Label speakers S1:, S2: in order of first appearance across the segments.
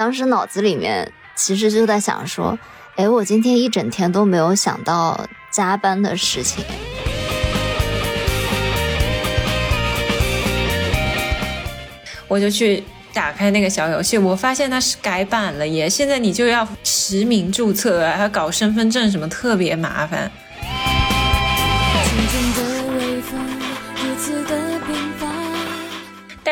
S1: 当时脑子里面其实就在想说，哎，我今天一整天都没有想到加班的事情。
S2: 我就去打开那个小游戏，我发现它是改版了耶！现在你就要实名注册，还要搞身份证什么，特别麻烦。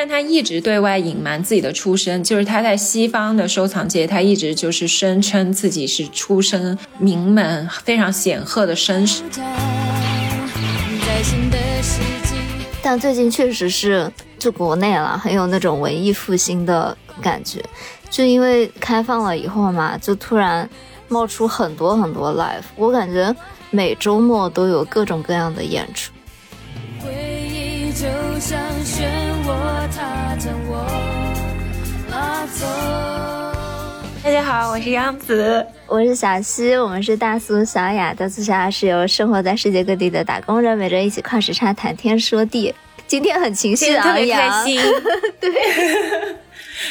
S2: 但他一直对外隐瞒自己的出身，就是他在西方的收藏界，他一直就是声称自己是出身名门、非常显赫的绅士。
S1: 但最近确实是。就国内了，很有那种文艺复兴的感觉。就因为开放了以后嘛，就突然冒出很多很多 live，我感觉每周末都有各种各样的演出。
S2: 大家好，我是杨子，
S1: 我是小西，我们是大苏小雅。大苏小雅是由生活在世界各地的打工人每周一起跨时差谈天说地。今天很情绪
S2: 特别开心，
S1: 对，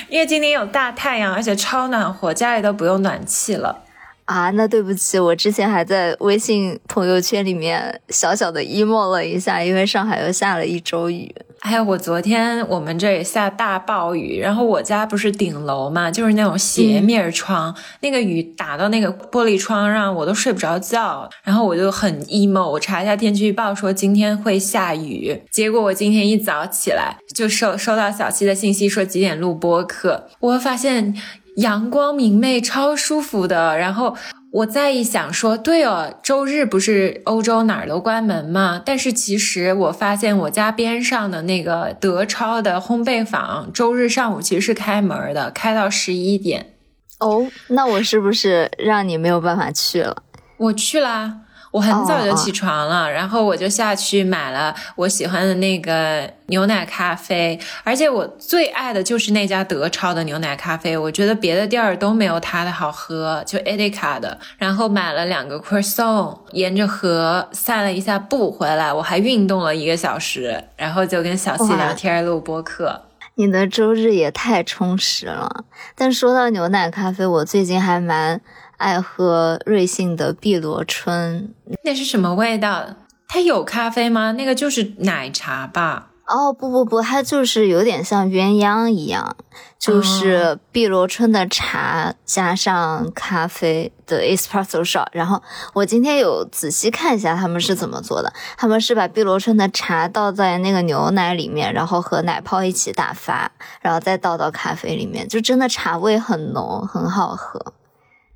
S2: 因为今天有大太阳，而且超暖和，家里都不用暖气了。
S1: 啊，那对不起，我之前还在微信朋友圈里面小小的 emo 了一下，因为上海又下了一周雨。
S2: 还有我昨天我们这也下大暴雨，然后我家不是顶楼嘛，就是那种斜面窗，那个雨打到那个玻璃窗上，我都睡不着觉。然后我就很 emo，我查一下天气预报说今天会下雨，结果我今天一早起来就收收到小七的信息说几点录播课，我发现。阳光明媚，超舒服的。然后我再一想，说对哦，周日不是欧洲哪儿都关门吗？但是其实我发现我家边上的那个德超的烘焙坊，周日上午其实是开门的，开到十一点。
S1: 哦，那我是不是让你没有办法去了？
S2: 我去啦。我很早就起床了，然后我就下去买了我喜欢的那个牛奶咖啡，而且我最爱的就是那家德超的牛奶咖啡，我觉得别的店儿都没有它的好喝，就 Edeka 的。然后买了两个 croissant，沿着河散了一下步回来，我还运动了一个小时，然后就跟小西聊天录播课。
S1: 你的周日也太充实了。但说到牛奶咖啡，我最近还蛮。爱喝瑞幸的碧螺春，
S2: 那是什么味道？它有咖啡吗？那个就是奶茶吧？
S1: 哦，不不不，它就是有点像鸳鸯一样，就是碧螺春的茶加上咖啡的 espresso shot。然后我今天有仔细看一下他们是怎么做的，他们是把碧螺春的茶倒在那个牛奶里面，然后和奶泡一起打发，然后再倒到咖啡里面，就真的茶味很浓，很好喝。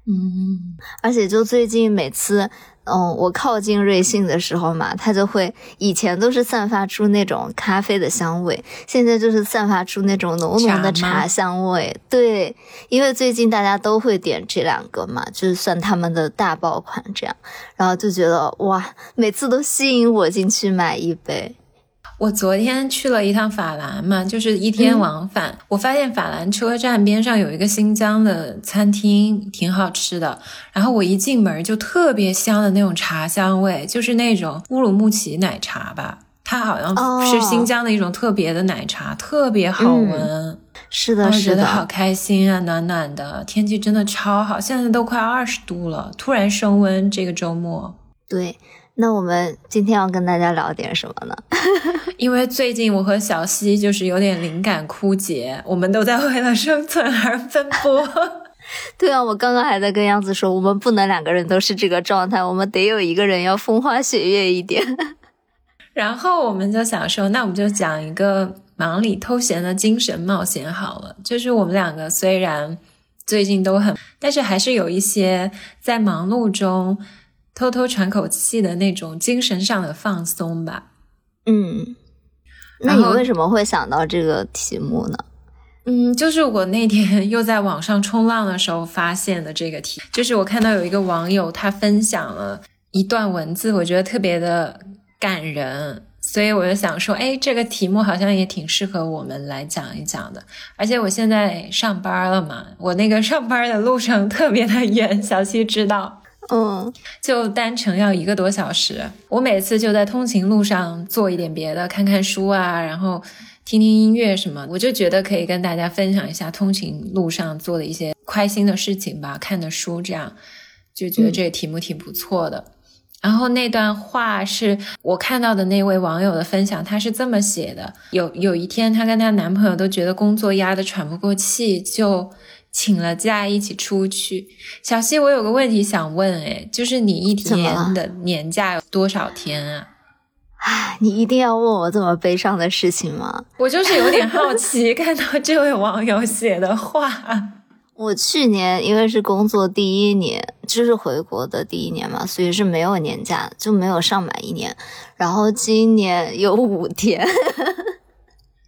S1: 嗯，而且就最近每次，嗯，我靠近瑞幸的时候嘛，它就会以前都是散发出那种咖啡的香味，现在就是散发出那种浓浓的茶香味。对，因为最近大家都会点这两个嘛，就是算他们的大爆款这样，然后就觉得哇，每次都吸引我进去买一杯。
S2: 我昨天去了一趟法兰嘛，就是一天往返。我发现法兰车站边上有一个新疆的餐厅，挺好吃的。然后我一进门就特别香的那种茶香味，就是那种乌鲁木齐奶茶吧。它好像是新疆的一种特别的奶茶，特别好闻。
S1: 是的，是的，
S2: 觉得好开心啊，暖暖的，天气真的超好。现在都快二十度了，突然升温，这个周末。
S1: 对。那我们今天要跟大家聊点什么呢？
S2: 因为最近我和小溪就是有点灵感枯竭，我们都在为了生存而奔波。
S1: 对啊，我刚刚还在跟杨子说，我们不能两个人都是这个状态，我们得有一个人要风花雪月一点。
S2: 然后我们就想说，那我们就讲一个忙里偷闲的精神冒险好了。就是我们两个虽然最近都很，但是还是有一些在忙碌中。偷偷喘口气的那种精神上的放松吧。
S1: 嗯，那你为什么会想到这个题目呢？
S2: 嗯，就是我那天又在网上冲浪的时候发现的这个题，就是我看到有一个网友他分享了一段文字，我觉得特别的感人，所以我就想说，哎，这个题目好像也挺适合我们来讲一讲的。而且我现在上班了嘛，我那个上班的路程特别的远，小七知道。
S1: 嗯，
S2: 就单程要一个多小时。我每次就在通勤路上做一点别的，看看书啊，然后听听音乐什么，我就觉得可以跟大家分享一下通勤路上做的一些开心的事情吧，看的书这样，就觉得这个题目挺不错的。然后那段话是我看到的那位网友的分享，他是这么写的：有有一天，她跟她男朋友都觉得工作压得喘不过气，就请了假一起出去。小溪，我有个问题想问，哎，就是你一年的年假有多少天啊？
S1: 唉，你一定要问我这么悲伤的事情吗？
S2: 我就是有点好奇，看到这位网友写的话。
S1: 我去年因为是工作第一年，就是回国的第一年嘛，所以是没有年假，就没有上满一年。然后今年有五天。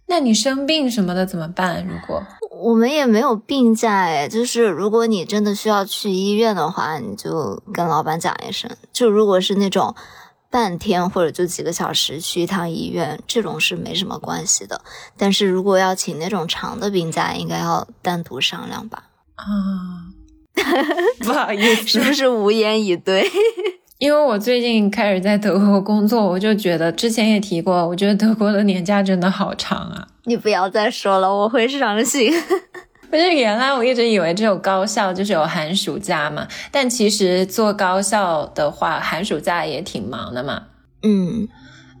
S2: 那你生病什么的怎么办？如果
S1: 我们也没有病假哎，就是如果你真的需要去医院的话，你就跟老板讲一声。就如果是那种。半天或者就几个小时去一趟医院，这种是没什么关系的。但是如果要请那种长的病假，应该要单独商量吧？
S2: 啊，不好意思，
S1: 是不是无言以对？
S2: 因为我最近开始在德国工作，我就觉得之前也提过，我觉得德国的年假真的好长啊！
S1: 你不要再说了，我会伤心。
S2: 不是原来我一直以为只有高校就是有寒暑假嘛，但其实做高校的话，寒暑假也挺忙的嘛。
S1: 嗯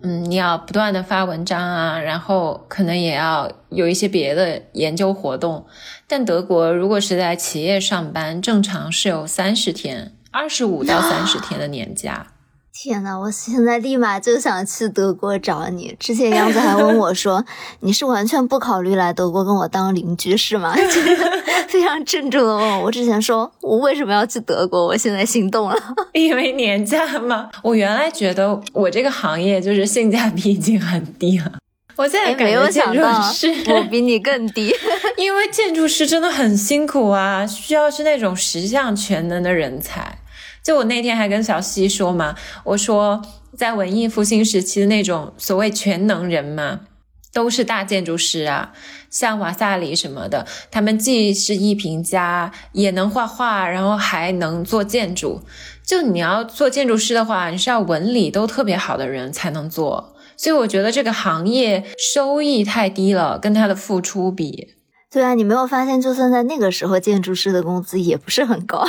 S2: 嗯，你要不断的发文章啊，然后可能也要有一些别的研究活动。但德国如果是在企业上班，正常是有三十天，二十五到三十天的年假。
S1: 天呐，我现在立马就想去德国找你。之前杨子还问我说：“ 你是完全不考虑来德国跟我当邻居是吗？” 非常郑重的问我。我之前说我为什么要去德国，我现在心动了，
S2: 因为年假嘛？我原来觉得我这个行业就是性价比已经很低了，我现在
S1: 没有想到我比你更低，
S2: 因为建筑师真的很辛苦啊，需要是那种十项全能的人才。就我那天还跟小西说嘛，我说在文艺复兴时期的那种所谓全能人嘛，都是大建筑师啊，像瓦萨里什么的，他们既是艺评家，也能画画，然后还能做建筑。就你要做建筑师的话，你是要文理都特别好的人才能做。所以我觉得这个行业收益太低了，跟他的付出比。
S1: 对啊，你没有发现，就算在那个时候，建筑师的工资也不是很高，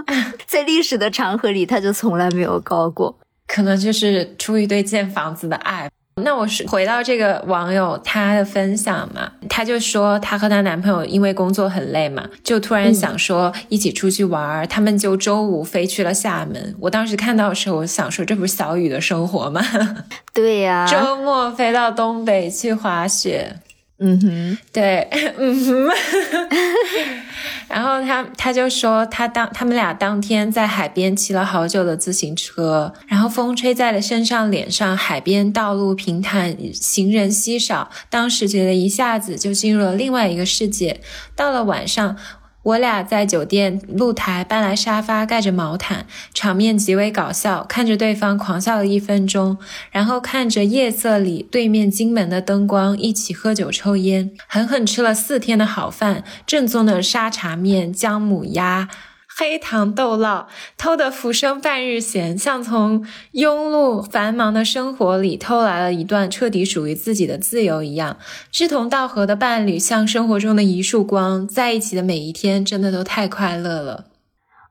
S1: 在历史的长河里，他就从来没有高过。
S2: 可能就是出于对建房子的爱。那我是回到这个网友他的分享嘛，他就说他和她男朋友因为工作很累嘛，就突然想说一起出去玩儿，他们就周五飞去了厦门。我当时看到的时候，我想说这不是小雨的生活吗？
S1: 对呀，
S2: 周末飞到东北去滑雪。
S1: 嗯哼，
S2: 对，嗯哼，然后他他就说他当他们俩当天在海边骑了好久的自行车，然后风吹在了身上脸上，海边道路平坦，行人稀少，当时觉得一下子就进入了另外一个世界。到了晚上。我俩在酒店露台搬来沙发，盖着毛毯，场面极为搞笑。看着对方狂笑了一分钟，然后看着夜色里对面金门的灯光，一起喝酒抽烟，狠狠吃了四天的好饭，正宗的沙茶面、姜母鸭。黑糖豆酪，偷得浮生半日闲，像从庸碌繁忙的生活里偷来了一段彻底属于自己的自由一样。志同道合的伴侣，像生活中的一束光，在一起的每一天，真的都太快乐了。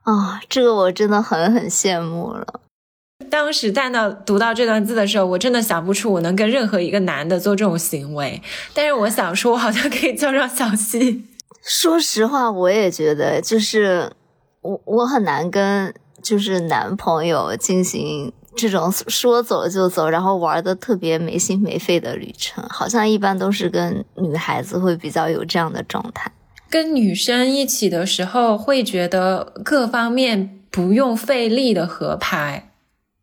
S1: 啊，这个我真的很很羡慕了。
S2: 当时看到读到这段字的时候，我真的想不出我能跟任何一个男的做这种行为。但是我想说，我好像可以叫上小溪。
S1: 说实话，我也觉得就是。我我很难跟就是男朋友进行这种说走就走，然后玩的特别没心没肺的旅程，好像一般都是跟女孩子会比较有这样的状态。
S2: 跟女生一起的时候，会觉得各方面不用费力的合拍，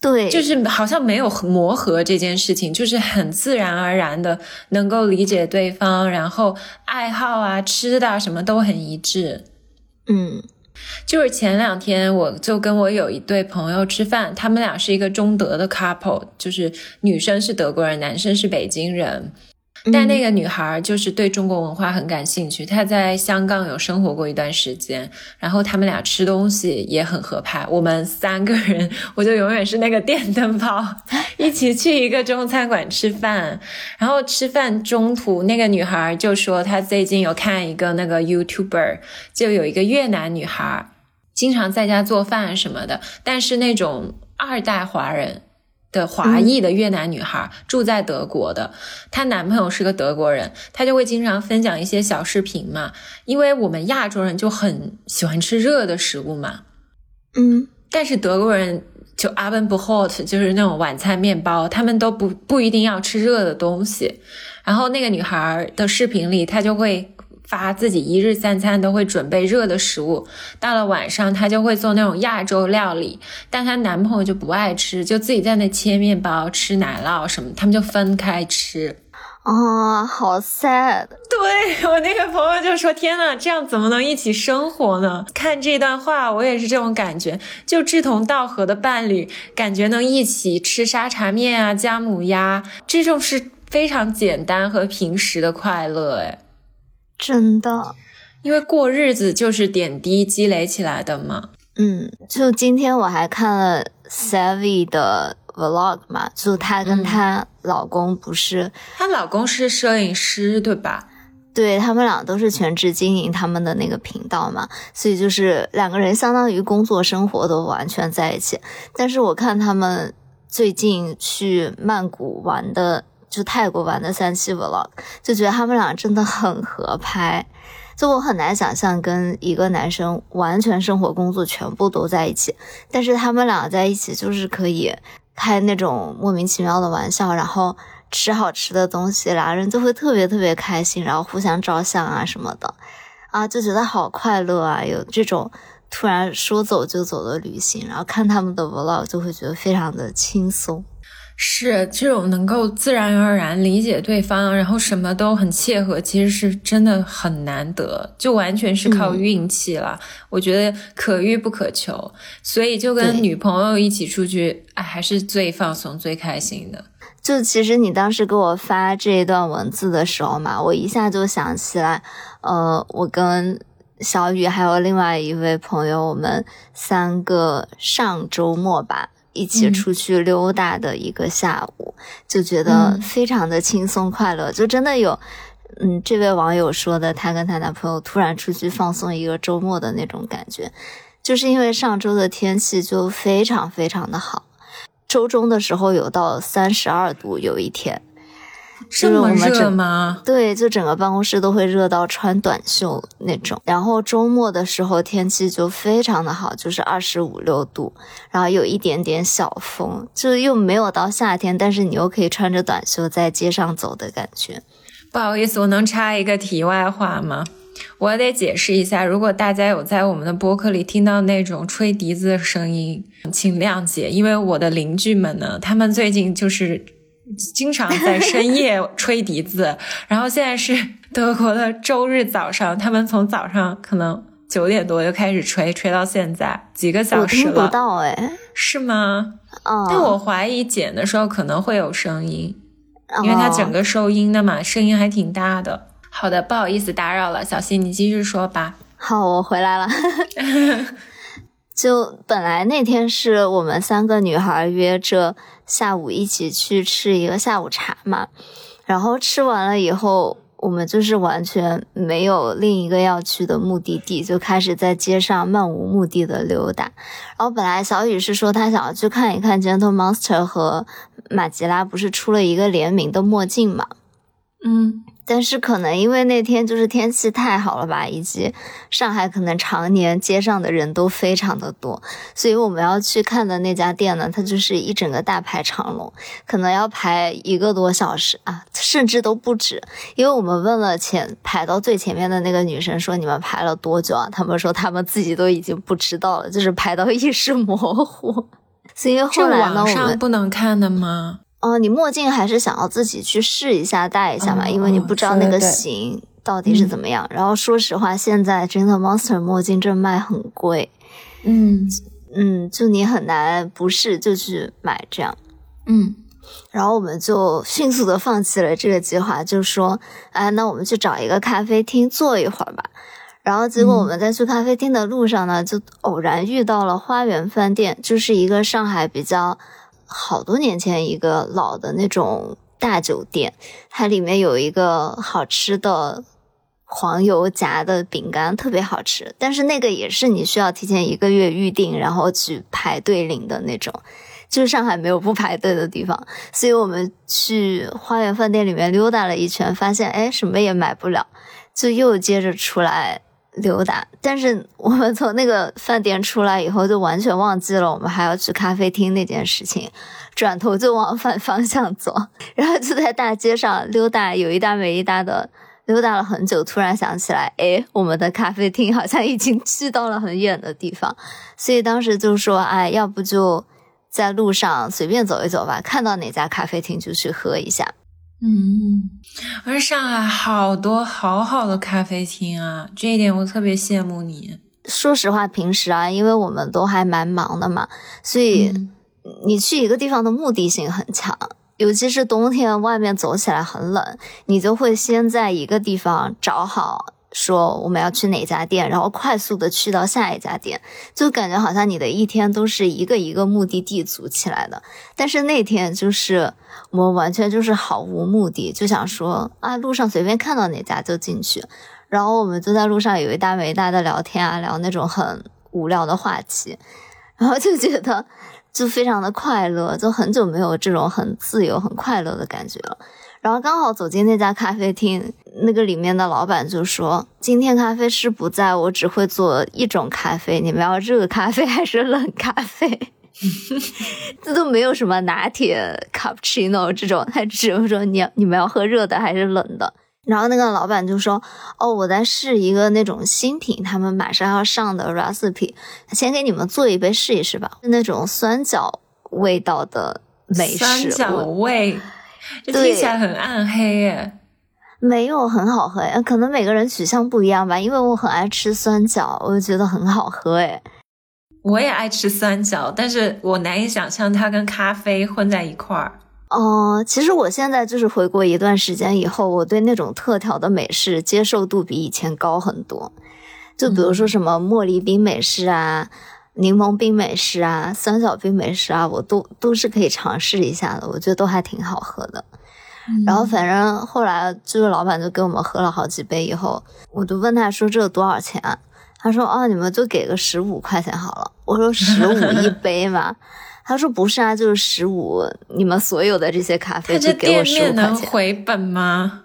S1: 对，
S2: 就是好像没有磨合这件事情，就是很自然而然的能够理解对方，然后爱好啊、吃的什么都很一致，
S1: 嗯。
S2: 就是前两天，我就跟我有一对朋友吃饭，他们俩是一个中德的 couple，就是女生是德国人，男生是北京人，但那个女孩就是对中国文化很感兴趣，她在香港有生活过一段时间，然后他们俩吃东西也很合拍，我们三个人，我就永远是那个电灯泡，一起去一个中餐馆吃饭，然后吃饭中途那个女孩就说她最近有看一个那个 YouTuber，就有一个越南女孩，经常在家做饭什么的，但是那种二代华人。的华裔的越南女孩住在德国的，她男朋友是个德国人，她就会经常分享一些小视频嘛。因为我们亚洲人就很喜欢吃热的食物嘛，
S1: 嗯，
S2: 但是德国人就 oven b hot，就是那种晚餐面包，他们都不不一定要吃热的东西。然后那个女孩的视频里，她就会。发自己一日三餐都会准备热的食物，到了晚上她就会做那种亚洲料理，但她男朋友就不爱吃，就自己在那切面包、吃奶酪什么，他们就分开吃。
S1: 啊，好 sad。
S2: 对我那个朋友就说：“天呐，这样怎么能一起生活呢？”看这段话，我也是这种感觉，就志同道合的伴侣，感觉能一起吃沙茶面啊、姜母鸭，这种是非常简单和平时的快乐，哎。
S1: 真的，
S2: 因为过日子就是点滴积累起来的嘛。
S1: 嗯，就今天我还看了 Savvy 的 Vlog 嘛，就她跟她老公不是，
S2: 她老公是摄影师对吧？
S1: 对他们俩都是全职经营他们的那个频道嘛，所以就是两个人相当于工作生活都完全在一起。但是我看他们最近去曼谷玩的。就泰国玩的三期 vlog，就觉得他们俩真的很合拍，就我很难想象跟一个男生完全生活工作全部都在一起，但是他们俩在一起就是可以开那种莫名其妙的玩笑，然后吃好吃的东西，俩人就会特别特别开心，然后互相照相啊什么的，啊就觉得好快乐啊，有这种突然说走就走的旅行，然后看他们的 vlog 就会觉得非常的轻松。
S2: 是这种能够自然而然理解对方，然后什么都很切合，其实是真的很难得，就完全是靠运气了。我觉得可遇不可求，所以就跟女朋友一起出去，哎，还是最放松、最开心的。
S1: 就其实你当时给我发这一段文字的时候嘛，我一下就想起来，呃，我跟小雨还有另外一位朋友，我们三个上周末吧。一起出去溜达的一个下午，就觉得非常的轻松快乐，就真的有，嗯，这位网友说的，她跟她男朋友突然出去放松一个周末的那种感觉，就是因为上周的天气就非常非常的好，周中的时候有到三十二度，有一天。
S2: 这么热吗？
S1: 对，就整个办公室都会热到穿短袖那种。然后周末的时候天气就非常的好，就是二十五六度，然后有一点点小风，就又没有到夏天，但是你又可以穿着短袖在街上走的感觉。
S2: 不好意思，我能插一个题外话吗？我得解释一下，如果大家有在我们的播客里听到那种吹笛子的声音，请谅解，因为我的邻居们呢，他们最近就是。经常在深夜吹笛子，然后现在是德国的周日早上，他们从早上可能九点多就开始吹，吹到现在几个小时了。
S1: 我听不到哎，
S2: 是吗？
S1: 哦，
S2: 但我怀疑剪的时候可能会有声音，因为它整个收音的嘛，声音还挺大的。好的，不好意思打扰了，小溪你继续说吧。
S1: 好，我回来了。就本来那天是我们三个女孩约着下午一起去吃一个下午茶嘛，然后吃完了以后，我们就是完全没有另一个要去的目的地，就开始在街上漫无目的的溜达。然后本来小雨是说他想要去看一看 Gentle Monster 和马吉拉不是出了一个联名的墨镜嘛，
S2: 嗯。
S1: 但是可能因为那天就是天气太好了吧，以及上海可能常年街上的人都非常的多，所以我们要去看的那家店呢，它就是一整个大排长龙，可能要排一个多小时啊，甚至都不止。因为我们问了前排到最前面的那个女生说你们排了多久啊？他们说他们自己都已经不知道了，就是排到意识 模糊。所以后来呢，
S2: 我们不能看的吗？
S1: 哦，你墨镜还是想要自己去试一下戴一下嘛？因为你不知道那个型到底是怎么样。然后说实话，现在真的 Monster 墨镜这卖很贵，
S2: 嗯
S1: 嗯，就你很难不试就去买这样。
S2: 嗯，
S1: 然后我们就迅速的放弃了这个计划，就说，哎，那我们去找一个咖啡厅坐一会儿吧。然后结果我们在去咖啡厅的路上呢，就偶然遇到了花园饭店，就是一个上海比较。好多年前一个老的那种大酒店，它里面有一个好吃的黄油夹的饼干，特别好吃。但是那个也是你需要提前一个月预定，然后去排队领的那种。就是上海没有不排队的地方，所以我们去花园饭店里面溜达了一圈，发现哎什么也买不了，就又接着出来。溜达，但是我们从那个饭店出来以后，就完全忘记了我们还要去咖啡厅那件事情，转头就往反方向走，然后就在大街上溜达，有一搭没一搭的溜达了很久，突然想起来，哎，我们的咖啡厅好像已经去到了很远的地方，所以当时就说，哎，要不就在路上随便走一走吧，看到哪家咖啡厅就去喝一下。
S2: 嗯，而上海好多好好的咖啡厅啊，这一点我特别羡慕你。
S1: 说实话，平时啊，因为我们都还蛮忙的嘛，所以你去一个地方的目的性很强，尤其是冬天，外面走起来很冷，你就会先在一个地方找好。说我们要去哪家店，然后快速的去到下一家店，就感觉好像你的一天都是一个一个目的地组起来的。但是那天就是我们完全就是毫无目的，就想说啊，路上随便看到哪家就进去。然后我们就在路上有一搭没搭的聊天啊，聊那种很无聊的话题，然后就觉得就非常的快乐，就很久没有这种很自由、很快乐的感觉了。然后刚好走进那家咖啡厅，那个里面的老板就说：“今天咖啡师不在，我只会做一种咖啡，你们要热咖啡还是冷咖啡？这都没有什么拿铁、cappuccino 这种，他只有说你你们要喝热的还是冷的。”然后那个老板就说：“哦，我在试一个那种新品，他们马上要上的 recipe，先给你们做一杯试一试吧，是那种酸角味道的美式。”
S2: 酸角味。这听起来很暗黑耶，
S1: 没有很好喝呀，可能每个人取向不一样吧。因为我很爱吃酸角，我就觉得很好喝哎。
S2: 我也爱吃酸角，但是我难以想象它跟咖啡混在一块儿。
S1: 哦，其实我现在就是回国一段时间以后，我对那种特调的美式接受度比以前高很多。就比如说什么茉莉冰美式啊、柠檬冰美式啊、酸角冰美式啊，我都都是可以尝试一下的，我觉得都还挺好喝的。然后反正后来这个老板就给我们喝了好几杯，以后我就问他说这个多少钱？他说哦，你们就给个十五块钱好了。我说十五一 杯嘛？他说不是啊，就是十五，你们所有的这些咖啡就给我十五块钱。
S2: 能回本吗？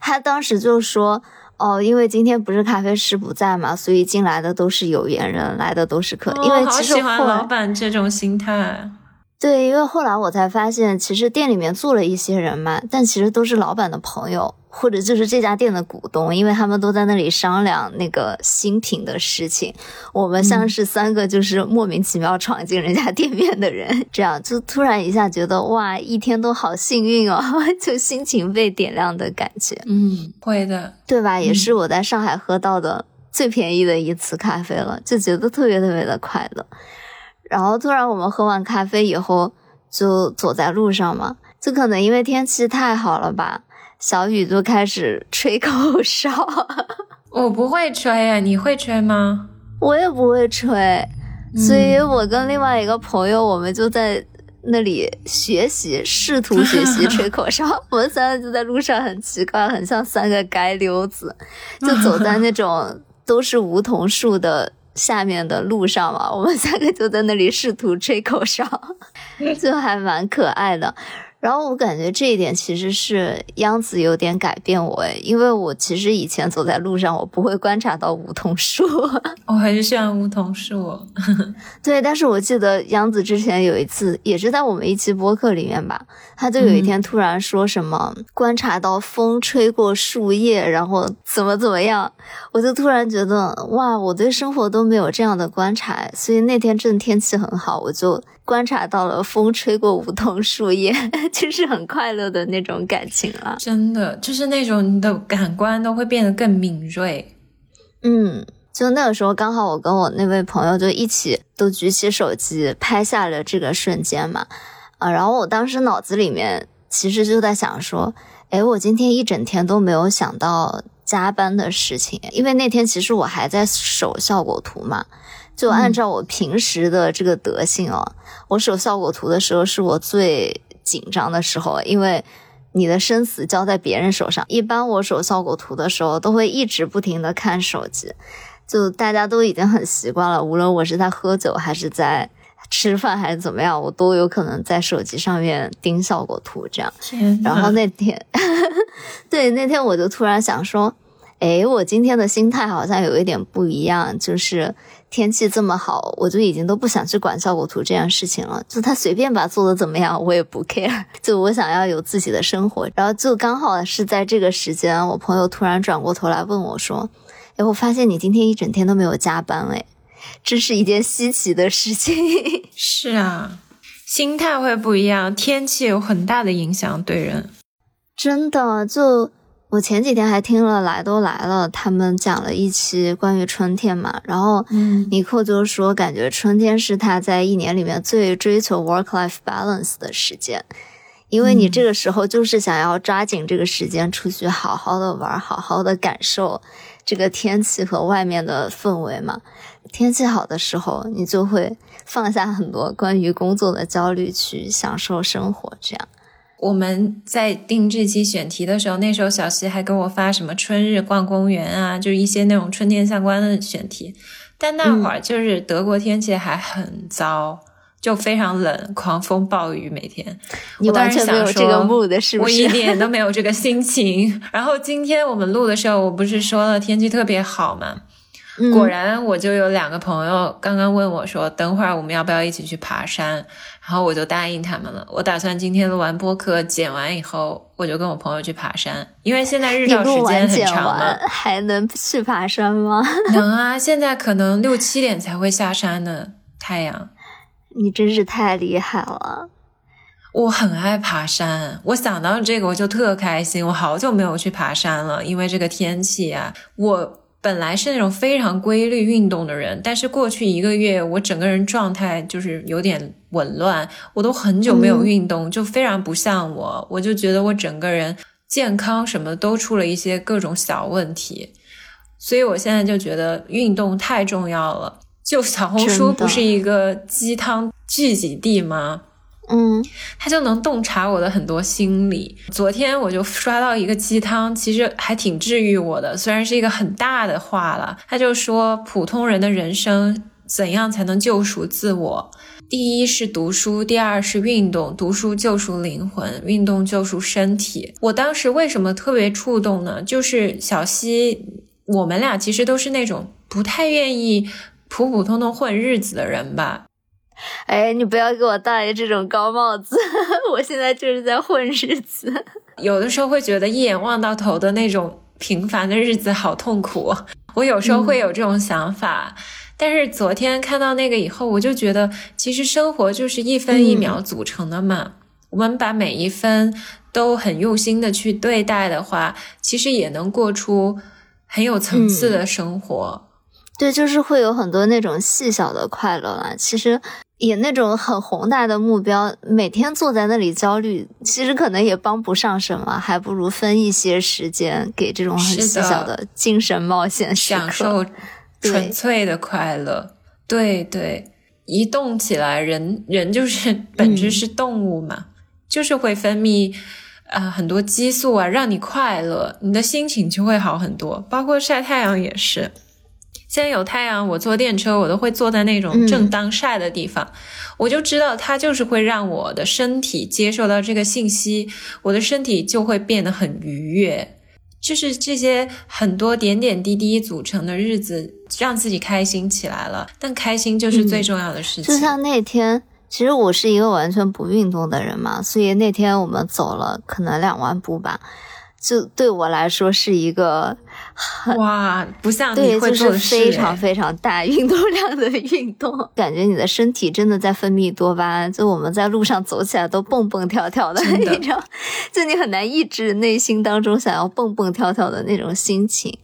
S1: 他当时就说哦，因为今天不是咖啡师不在嘛，所以进来的都是有缘人，来的都是客。因为其实
S2: 喜欢老板这种心态。
S1: 对，因为后来我才发现，其实店里面坐了一些人嘛，但其实都是老板的朋友，或者就是这家店的股东，因为他们都在那里商量那个新品的事情。我们像是三个就是莫名其妙闯进人家店面的人，这样就突然一下觉得哇，一天都好幸运哦，就心情被点亮的感觉。
S2: 嗯，会的，
S1: 对吧？也是我在上海喝到的最便宜的一次咖啡了，就觉得特别特别的快乐。然后突然，我们喝完咖啡以后，就走在路上嘛，就可能因为天气太好了吧，小雨就开始吹口哨。
S2: 我不会吹呀，你会吹吗？
S1: 我也不会吹，所以我跟另外一个朋友，我们就在那里学习，试图学习 吹口哨。我们三个就在路上，很奇怪，很像三个街溜子，就走在那 种都是梧桐树的。下面的路上嘛，我们三个就在那里试图吹口哨，就还蛮可爱的。然后我感觉这一点其实是央子有点改变我诶，因为我其实以前走在路上，我不会观察到梧桐树。
S2: 我还是喜欢梧桐树。
S1: 对，但是我记得央子之前有一次，也是在我们一期播客里面吧，他就有一天突然说什么观察到风吹过树叶，然后怎么怎么样，我就突然觉得哇，我对生活都没有这样的观察，所以那天正天气很好，我就。观察到了风吹过梧桐树叶，就是很快乐的那种感情了。
S2: 真的，就是那种你的感官都会变得更敏锐。
S1: 嗯，就那个时候刚好我跟我那位朋友就一起都举起手机拍下了这个瞬间嘛。啊，然后我当时脑子里面其实就在想说，哎，我今天一整天都没有想到加班的事情，因为那天其实我还在守效果图嘛。就按照我平时的这个德性哦，我手效果图的时候是我最紧张的时候，因为你的生死交在别人手上。一般我手效果图的时候，都会一直不停的看手机，就大家都已经很习惯了，无论我是在喝酒还是在。吃饭还是怎么样，我都有可能在手机上面盯效果图这样。然后那天，对那天我就突然想说，哎，我今天的心态好像有一点不一样，就是天气这么好，我就已经都不想去管效果图这件事情了。就他随便把做的怎么样，我也不 care。就我想要有自己的生活。然后就刚好是在这个时间，我朋友突然转过头来问我说，哎，我发现你今天一整天都没有加班，哎。这是一件稀奇的事情。
S2: 是啊，心态会不一样，天气有很大的影响对人。
S1: 真的，就我前几天还听了《来都来了》，他们讲了一期关于春天嘛。然后，尼克就说，感觉春天是他在一年里面最追求 work-life balance 的时间，因为你这个时候就是想要抓紧这个时间出去好好的玩，好好的感受这个天气和外面的氛围嘛。天气好的时候，你就会放下很多关于工作的焦虑，去享受生活。这样，
S2: 我们在定这期选题的时候，那时候小溪还给我发什么春日逛公园啊，就是一些那种春天相关的选题。但那会儿就是德国天气还很糟，就非常冷，狂风暴雨，每天。
S1: 你完全没有这个 mood 是不
S2: 是？我一点都没有这个心情。然后今天我们录的时候，我不是说了天气特别好吗？果然，我就有两个朋友刚刚问我说：“等会儿我们要不要一起去爬山？”然后我就答应他们了。我打算今天录完播客剪完以后，我就跟我朋友去爬山，因为现在日照时间很长
S1: 了。还能去爬山吗？
S2: 能啊，现在可能六七点才会下山呢，太阳。
S1: 你真是太厉害了！
S2: 我很爱爬山，我想到这个我就特开心。我好久没有去爬山了，因为这个天气啊，我。本来是那种非常规律运动的人，但是过去一个月我整个人状态就是有点紊乱，我都很久没有运动，就非常不像我，我就觉得我整个人健康什么都出了一些各种小问题，所以我现在就觉得运动太重要了。就小红书不是一个鸡汤聚集地吗？
S1: 嗯，
S2: 他就能洞察我的很多心理。昨天我就刷到一个鸡汤，其实还挺治愈我的，虽然是一个很大的话了。他就说，普通人的人生怎样才能救赎自我？第一是读书，第二是运动。读书救赎灵魂，运动救赎身体。我当时为什么特别触动呢？就是小西，我们俩其实都是那种不太愿意普普通通混日子的人吧。
S1: 哎，你不要给我戴这种高帽子！我现在就是在混日子，
S2: 有的时候会觉得一眼望到头的那种平凡的日子好痛苦。我有时候会有这种想法，但是昨天看到那个以后，我就觉得其实生活就是一分一秒组成的嘛。我们把每一分都很用心的去对待的话，其实也能过出很有层次的生活。
S1: 对，就是会有很多那种细小的快乐啦。其实。也那种很宏大的目标，每天坐在那里焦虑，其实可能也帮不上什么，还不如分一些时间给这种很细小的精神冒险，
S2: 享受纯粹的快乐。对对，一动起来，人人就是本质是动物嘛，就是会分泌啊很多激素啊，让你快乐，你的心情就会好很多。包括晒太阳也是。现在有太阳，我坐电车，我都会坐在那种正当晒的地方，我就知道它就是会让我的身体接受到这个信息，我的身体就会变得很愉悦。就是这些很多点点滴滴组成的日子，让自己开心起来了。但开心就是最重要的事
S1: 情。就像那天，其实我是一个完全不运动的人嘛，所以那天我们走了可能两万步吧。就对我来说是一个
S2: 哇，不像
S1: 对，就是非常非常大 运动量的运动，感觉你的身体真的在分泌多巴胺，就我们在路上走起来都蹦蹦跳跳的那种，就你很难抑制内心当中想要蹦蹦跳跳的那种心情。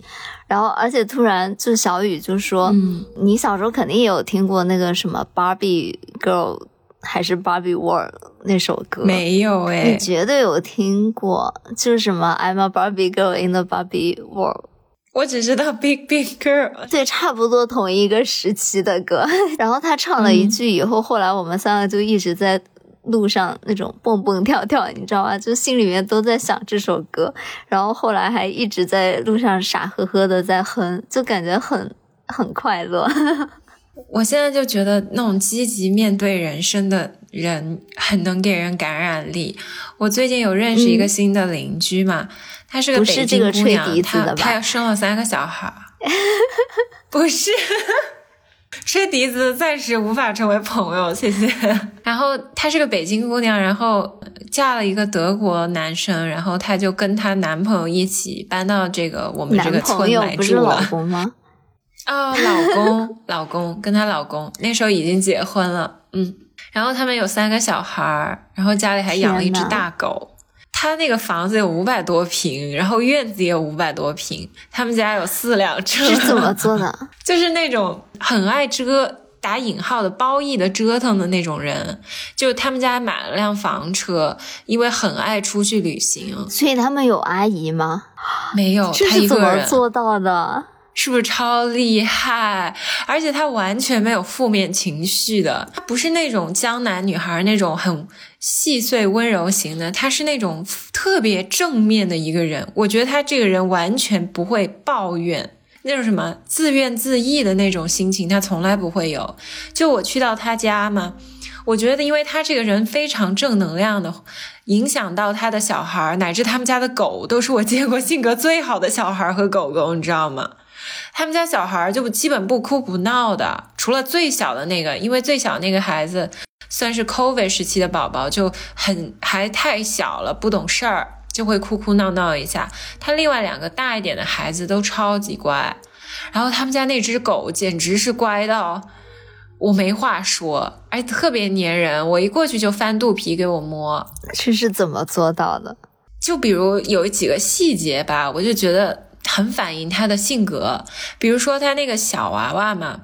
S1: 然后，而且突然就小雨就说：“你小时候肯定也有听过那个什么 Barbie Girl。”还是 Barbie World 那首歌
S2: 没有哎，
S1: 你绝对有听过，就是什么 I'm a Barbie girl in the Barbie world。
S2: 我只知道 Big Big Girl，
S1: 对，差不多同一个时期的歌。然后他唱了一句以后，后来我们三个就一直在路上那种蹦蹦跳跳，你知道吗？就心里面都在想这首歌。然后后来还一直在路上傻呵呵的在哼，就感觉很很快乐。
S2: 我现在就觉得那种积极面对人生的人很能给人感染力。我最近有认识一个新的邻居嘛。她是个北京姑娘，她她生了三个小孩，不是 吹笛子暂时无法成为朋友，谢谢。然后她是个北京姑娘，然后嫁了一个德国男生，然后她就跟她男朋友一起搬到这个我们这个村来住
S1: 了。老公吗？
S2: 哦，老公，老公跟她老公那时候已经结婚了，嗯。然后他们有三个小孩儿，然后家里还养了一只大狗。他那个房子有五百多平，然后院子也有五百多平。他们家有四辆车，
S1: 是怎么做的？
S2: 就是那种很爱折打引号的褒义的折腾的那种人。就他们家买了辆房车，因为很爱出去旅行。
S1: 所以他们有阿姨吗？
S2: 没有，
S1: 这是怎么做到的？
S2: 是不是超厉害？而且他完全没有负面情绪的，他不是那种江南女孩那种很细碎温柔型的，他是那种特别正面的一个人。我觉得他这个人完全不会抱怨，那种什么自怨自艾的那种心情，他从来不会有。就我去到他家嘛，我觉得因为他这个人非常正能量的，影响到他的小孩乃至他们家的狗，都是我见过性格最好的小孩和狗狗，你知道吗？他们家小孩就基本不哭不闹的，除了最小的那个，因为最小那个孩子算是 COVID 时期的宝宝，就很还太小了，不懂事儿，就会哭哭闹闹一下。他另外两个大一点的孩子都超级乖，然后他们家那只狗简直是乖到我没话说，而且特别粘人，我一过去就翻肚皮给我摸。
S1: 这是怎么做到的？
S2: 就比如有几个细节吧，我就觉得。很反映他的性格，比如说他那个小娃娃嘛，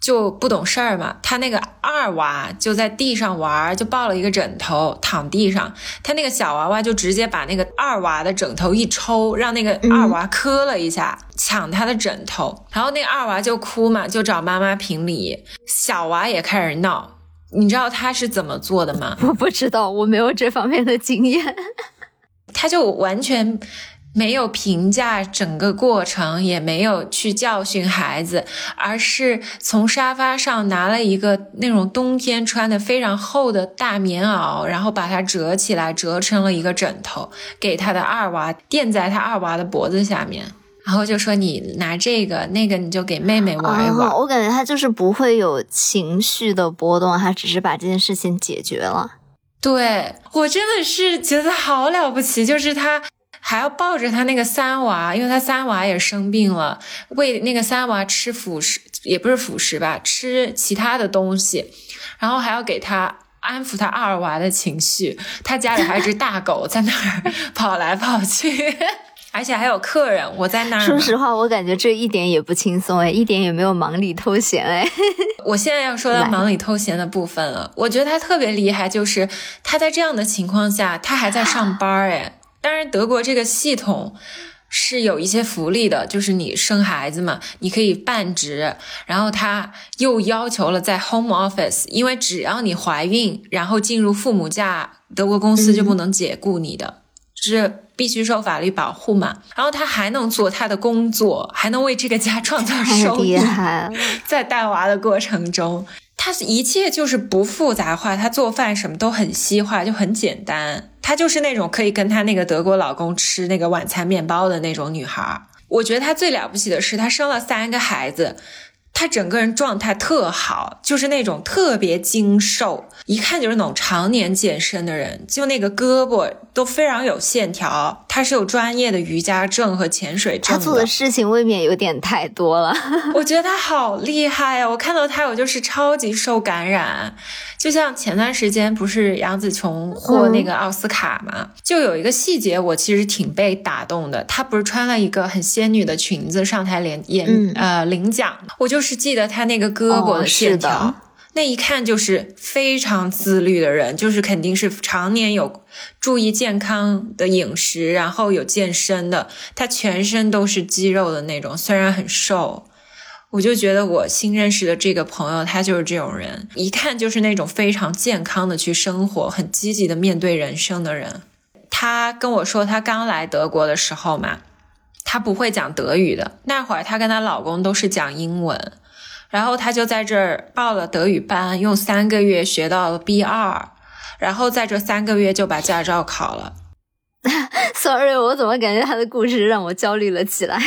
S2: 就不懂事儿嘛。他那个二娃就在地上玩，就抱了一个枕头躺地上，他那个小娃娃就直接把那个二娃的枕头一抽，让那个二娃磕了一下，抢他的枕头，然后那个二娃就哭嘛，就找妈妈评理，小娃也开始闹。你知道他是怎么做的吗？
S1: 我不知道，我没有这方面的经验。
S2: 他就完全。没有评价整个过程，也没有去教训孩子，而是从沙发上拿了一个那种冬天穿的非常厚的大棉袄，然后把它折起来，折成了一个枕头，给他的二娃垫在他二娃的脖子下面，然后就说：“你拿这个，那个你就给妹妹玩一玩。”
S1: 我感觉他就是不会有情绪的波动，他只是把这件事情解决了。
S2: 对我真的是觉得好了不起，就是他。还要抱着他那个三娃，因为他三娃也生病了，喂那个三娃吃辅食，也不是辅食吧，吃其他的东西，然后还要给他安抚他二娃的情绪。他家里还有只大狗在那儿跑来跑去，而且还有客人，我在那儿。
S1: 说实话，我感觉这一点也不轻松哎，一点也没有忙里偷闲哎。
S2: 我现在要说到忙里偷闲的部分了，我觉得他特别厉害，就是他在这样的情况下，他还在上班哎。当然，德国这个系统是有一些福利的，就是你生孩子嘛，你可以半职，然后他又要求了在 home office，因为只要你怀孕，然后进入父母假，德国公司就不能解雇你的，是必须受法律保护嘛。然后他还能做他的工作，还能为这个家创造收益，在带娃的过程中。她一切就是不复杂化，她做饭什么都很西化，就很简单。她就是那种可以跟她那个德国老公吃那个晚餐面包的那种女孩。我觉得她最了不起的是，她生了三个孩子。他整个人状态特好，就是那种特别精瘦，一看就是那种常年健身的人，就那个胳膊都非常有线条。他是有专业的瑜伽证和潜水证。
S1: 他做的事情未免有点太多了。
S2: 我觉得他好厉害呀！我看到他，我就是超级受感染。就像前段时间不是杨紫琼获那个奥斯卡嘛，就有一个细节我其实挺被打动的。她不是穿了一个很仙女的裙子上台演演呃领奖，我就是记得他那个胳膊的线条那一看就是非常自律的人，就是肯定是常年有注意健康的饮食，然后有健身的，他全身都是肌肉的那种，虽然很瘦。我就觉得我新认识的这个朋友，他就是这种人，一看就是那种非常健康的去生活，很积极的面对人生的人。他跟我说，他刚来德国的时候嘛，他不会讲德语的，那会儿她跟她老公都是讲英文，然后她就在这儿报了德语班，用三个月学到了 B 二，然后在这三个月就把驾照考了。
S1: Sorry，我怎么感觉她的故事让我焦虑了起来？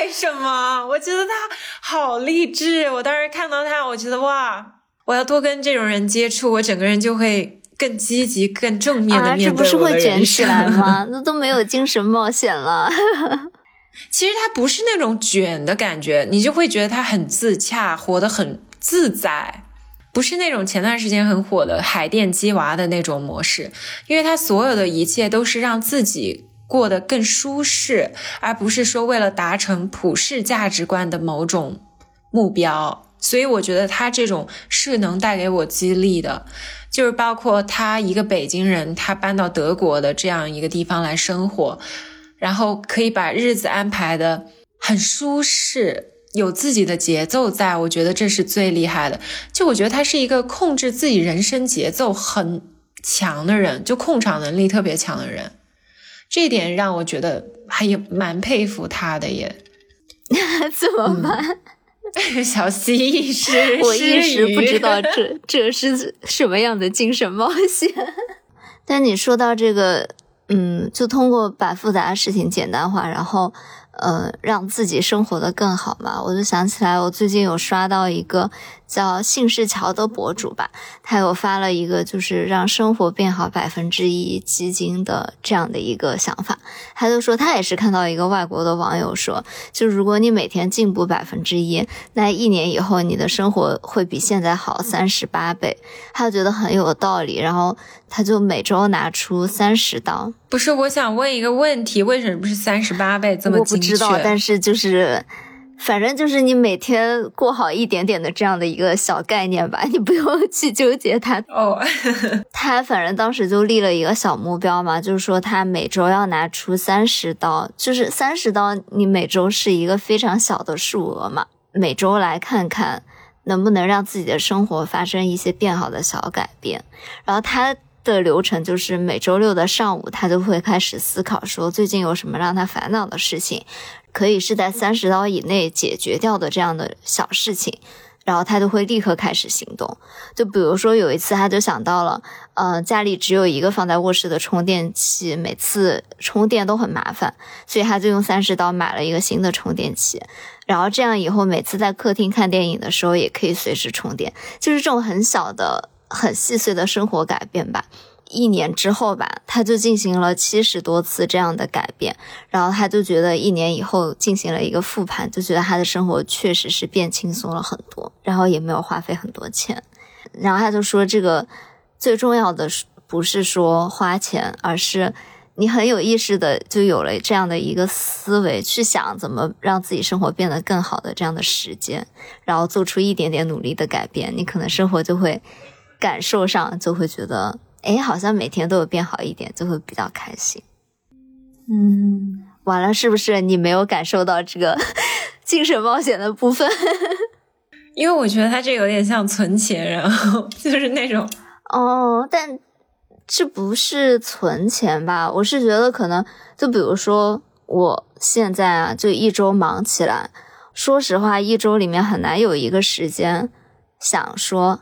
S2: 为什么？我觉得她好励志。我当时看到她，我觉得哇，我要多跟这种人接触，我整个人就会更积极、更正面的面
S1: 对我的人生吗？那都没有精神冒险了。
S2: 其实他不是那种卷的感觉，你就会觉得他很自洽，活得很自在，不是那种前段时间很火的海淀鸡娃的那种模式。因为他所有的一切都是让自己。过得更舒适，而不是说为了达成普世价值观的某种目标。所以我觉得他这种是能带给我激励的，就是包括他一个北京人，他搬到德国的这样一个地方来生活，然后可以把日子安排的很舒适，有自己的节奏，在我觉得这是最厉害的。就我觉得他是一个控制自己人生节奏很强的人，就控场能力特别强的人。这点让我觉得还也蛮佩服他的耶，
S1: 怎么办？
S2: 小蜥蜴是，
S1: 我一时不知道这这是什么样的精神冒险。但你说到这个，嗯，就通过把复杂的事情简单化，然后。呃，让自己生活的更好嘛，我就想起来，我最近有刷到一个叫姓氏桥的博主吧，他有发了一个就是让生活变好百分之一基金的这样的一个想法。他就说他也是看到一个外国的网友说，就如果你每天进步百分之一，那一年以后你的生活会比现在好三十八倍。他就觉得很有道理，然后他就每周拿出三十刀。
S2: 不是，我想问一个问题，为什么是三十八倍这么精
S1: 确？知道，但是就是，反正就是你每天过好一点点的这样的一个小概念吧，你不用 去纠结它。
S2: 哦，
S1: 他反正当时就立了一个小目标嘛，就是说他每周要拿出三十刀，就是三十刀，你每周是一个非常小的数额嘛，每周来看看能不能让自己的生活发生一些变好的小改变，然后他。的流程就是每周六的上午，他都会开始思考，说最近有什么让他烦恼的事情，可以是在三十刀以内解决掉的这样的小事情，然后他就会立刻开始行动。就比如说有一次，他就想到了，呃，家里只有一个放在卧室的充电器，每次充电都很麻烦，所以他就用三十刀买了一个新的充电器，然后这样以后每次在客厅看电影的时候也可以随时充电，就是这种很小的。很细碎的生活改变吧，一年之后吧，他就进行了七十多次这样的改变，然后他就觉得一年以后进行了一个复盘，就觉得他的生活确实是变轻松了很多，然后也没有花费很多钱，然后他就说这个最重要的不是说花钱，而是你很有意识的就有了这样的一个思维，去想怎么让自己生活变得更好的这样的时间，然后做出一点点努力的改变，你可能生活就会。感受上就会觉得，哎，好像每天都有变好一点，就会比较开心。
S2: 嗯，
S1: 完了，是不是你没有感受到这个 精神冒险的部分？
S2: 因为我觉得它这有点像存钱，然后就是那种……
S1: 哦，但这不是存钱吧？我是觉得可能，就比如说我现在啊，就一周忙起来，说实话，一周里面很难有一个时间想说。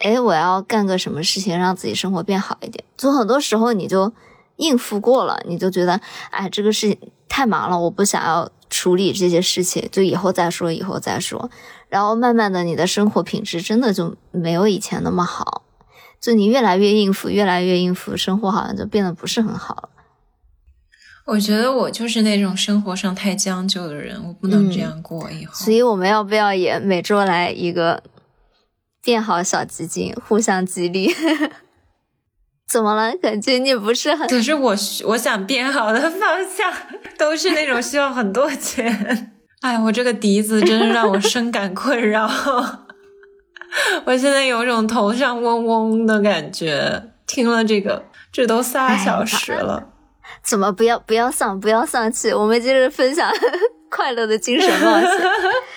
S1: 哎，我要干个什么事情让自己生活变好一点？就很多时候你就应付过了，你就觉得，哎，这个事情太忙了，我不想要处理这些事情，就以后再说，以后再说。然后慢慢的，你的生活品质真的就没有以前那么好，就你越来越应付，越来越应付，生活好像就变得不是很好了。
S2: 我觉得我就是那种生活上太将就的人，我不能这样过以后。
S1: 所以我们要不要也每周来一个？变好小基金，互相激励。怎么了？感觉你不是很……
S2: 可是我我想变好的方向都是那种需要很多钱。哎，我这个笛子真是让我深感困扰。我现在有种头上嗡嗡的感觉，听了这个，这都仨小时了。
S1: 怎么不要不要丧不要丧气？我们接着分享快乐的精神冒险。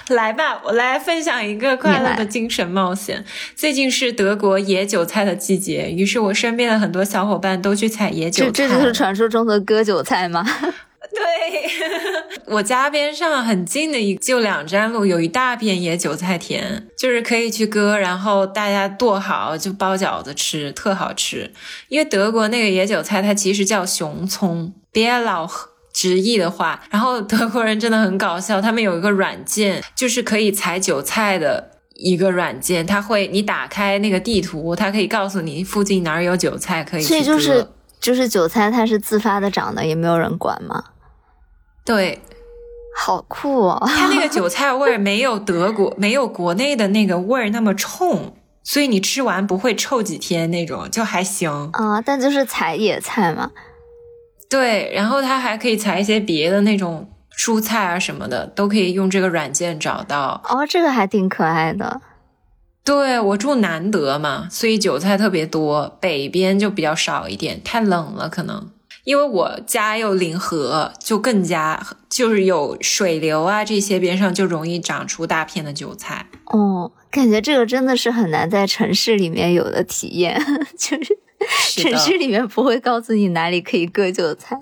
S2: 来吧，我来分享一个快乐的精神冒险。最近是德国野韭菜的季节，于是我身边的很多小伙伴都去采野韭菜。
S1: 这这就是传说中的割韭菜吗？
S2: 对，我家边上很近的一就两站路，有一大片野韭菜田，就是可以去割，然后大家剁好就包饺子吃，特好吃。因为德国那个野韭菜它其实叫熊葱 e 老 l 直译的话。然后德国人真的很搞笑，他们有一个软件，就是可以采韭菜的一个软件，它会你打开那个地图，它可以告诉你附近哪儿有韭菜可以。
S1: 所以就是就是韭菜它是自发的长的，也没有人管吗？
S2: 对，
S1: 好酷哦！
S2: 它那个韭菜味儿 没有德国没有国内的那个味儿那么冲，所以你吃完不会臭几天那种，就还行
S1: 啊。但就是采野菜嘛。
S2: 对，然后它还可以采一些别的那种蔬菜啊什么的，都可以用这个软件找到。
S1: 哦，这个还挺可爱的。
S2: 对我住南德嘛，所以韭菜特别多，北边就比较少一点，太冷了可能。因为我家又临河，就更加就是有水流啊，这些边上就容易长出大片的韭菜。
S1: 哦，感觉这个真的是很难在城市里面有的体验，就是 城市里面不会告诉你哪里可以割韭菜，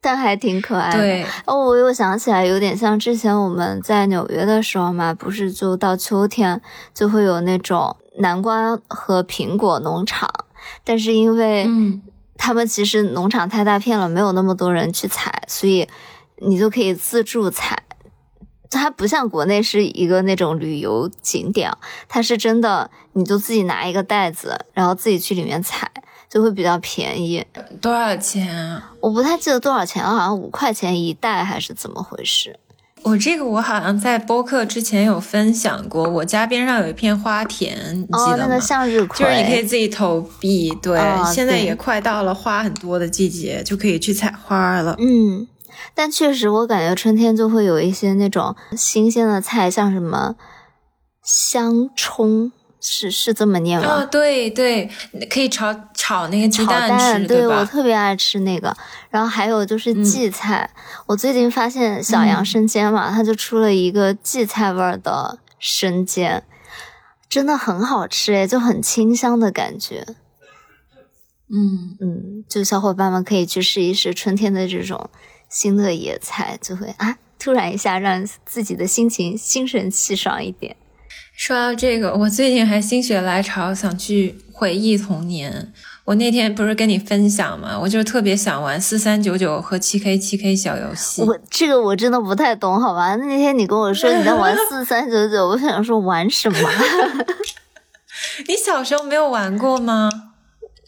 S1: 但还挺可爱的。
S2: 对，
S1: 哦，我又想起来，有点像之前我们在纽约的时候嘛，不是就到秋天就会有那种南瓜和苹果农场，但是因为
S2: 嗯。
S1: 他们其实农场太大片了，没有那么多人去采，所以你就可以自助采。它不像国内是一个那种旅游景点，它是真的，你就自己拿一个袋子，然后自己去里面采，就会比较便宜。
S2: 多少钱？
S1: 我不太记得多少钱了，好像五块钱一袋还是怎么回事？
S2: 我这个我好像在播客之前有分享过，我家边上有一片花田，你记得吗？
S1: 那个向日葵，
S2: 就是你可以自己投币。对，现在也快到了花很多的季节，就可以去采花了。
S1: 嗯，但确实我感觉春天就会有一些那种新鲜的菜，像什么香葱。是是这么念吗？
S2: 哦，对对，可以炒炒那个鸡
S1: 蛋
S2: 吃，对
S1: 我特别爱吃那个。然后还有就是荠菜，我最近发现小杨生煎嘛，他就出了一个荠菜味儿的生煎，真的很好吃诶，就很清香的感觉。
S2: 嗯
S1: 嗯，就小伙伴们可以去试一试春天的这种新的野菜，就会啊，突然一下让自己的心情心神气爽一点。
S2: 说到这个，我最近还心血来潮想去回忆童年。我那天不是跟你分享吗？我就特别想玩四三九九和七 K 七 K 小游戏。
S1: 我这个我真的不太懂，好吧？那天你跟我说你在玩四三九九，我想说玩什么？
S2: 你小时候没有玩过吗？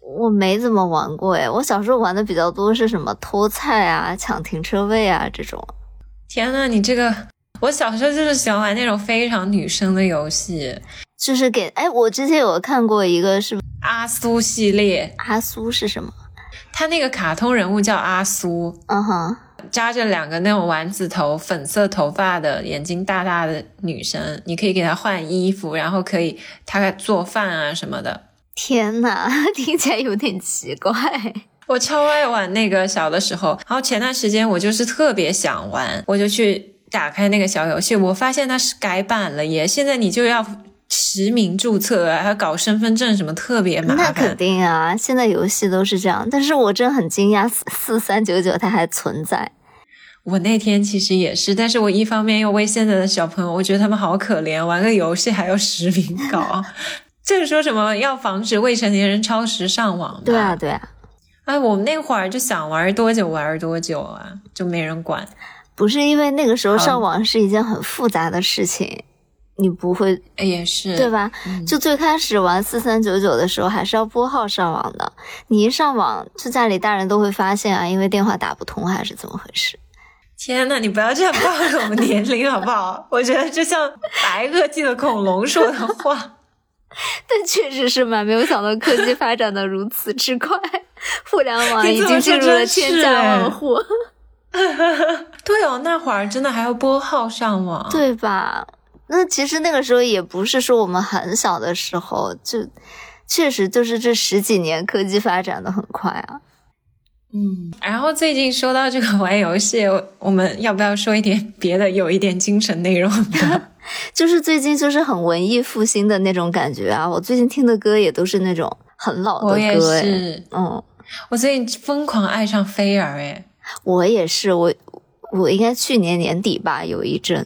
S1: 我没怎么玩过哎，我小时候玩的比较多是什么偷菜啊、抢停车位啊这种。
S2: 天呐，你这个。我小时候就是喜欢玩那种非常女生的游戏，
S1: 就是给哎，我之前有看过一个是
S2: 阿苏系列。
S1: 阿苏是什么？
S2: 他那个卡通人物叫阿苏，
S1: 嗯哼，
S2: 扎着两个那种丸子头、粉色头发的眼睛大大的女生，你可以给她换衣服，然后可以她做饭啊什么的。
S1: 天呐，听起来有点奇怪。
S2: 我超爱玩那个小的时候，然后前段时间我就是特别想玩，我就去。打开那个小游戏，我发现它是改版了耶！现在你就要实名注册啊，还要搞身份证什么，特别麻烦。
S1: 那肯定啊，现在游戏都是这样。但是我真的很惊讶，四四三九九它还存在。
S2: 我那天其实也是，但是我一方面又为现在的小朋友，我觉得他们好可怜，玩个游戏还要实名搞，就是说什么要防止未成年人超时上网。
S1: 对啊，对啊。
S2: 哎，我们那会儿就想玩多久玩多久啊，就没人管。
S1: 不是因为那个时候上网是一件很复杂的事情，你不会
S2: 也是
S1: 对吧？就最开始玩四三九九的时候，还是要拨号上网的。你一上网，就家里大人都会发现啊，因为电话打不通还是怎么回事？
S2: 天呐，你不要这样暴露我们年龄好不好？我觉得就像白垩纪的恐龙说的话。
S1: 但确实是蛮没有想到科技发展的如此之快，互联网已经进入了千家万户。
S2: 对哦，那会儿真的还要拨号上网，
S1: 对吧？那其实那个时候也不是说我们很小的时候，就确实就是这十几年科技发展的很快啊。
S2: 嗯，然后最近说到这个玩游戏，我们要不要说一点别的，有一点精神内容的？
S1: 就是最近就是很文艺复兴的那种感觉啊！我最近听的歌也都是那种很老的歌，
S2: 我也是，
S1: 嗯，
S2: 我最近疯狂爱上菲儿，哎，
S1: 我也是，我我应该去年年底吧，有一阵，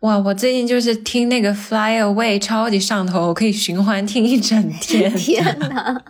S2: 哇，我最近就是听那个 Fly Away 超级上头，我可以循环听一整天。
S1: 天呐，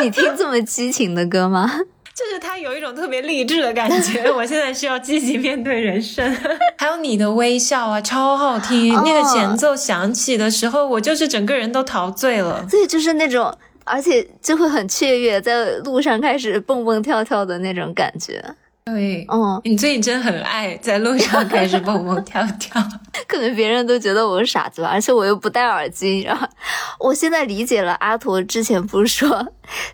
S1: 你听这么激情的歌吗？
S2: 就是他有一种特别励志的感觉，我现在需要积极面对人生。还有你的微笑啊，超好听！那个前奏响起的时候，我就是整个人都陶醉了。
S1: 所以，就是那种，而且就会很雀跃，在路上开始蹦蹦跳跳的那种感觉。
S2: 对，
S1: 嗯，
S2: 你最近真很爱在路上 开始蹦蹦跳跳，
S1: 可能别人都觉得我是傻子吧，而且我又不戴耳机，然后 我现在理解了阿驼之前不是说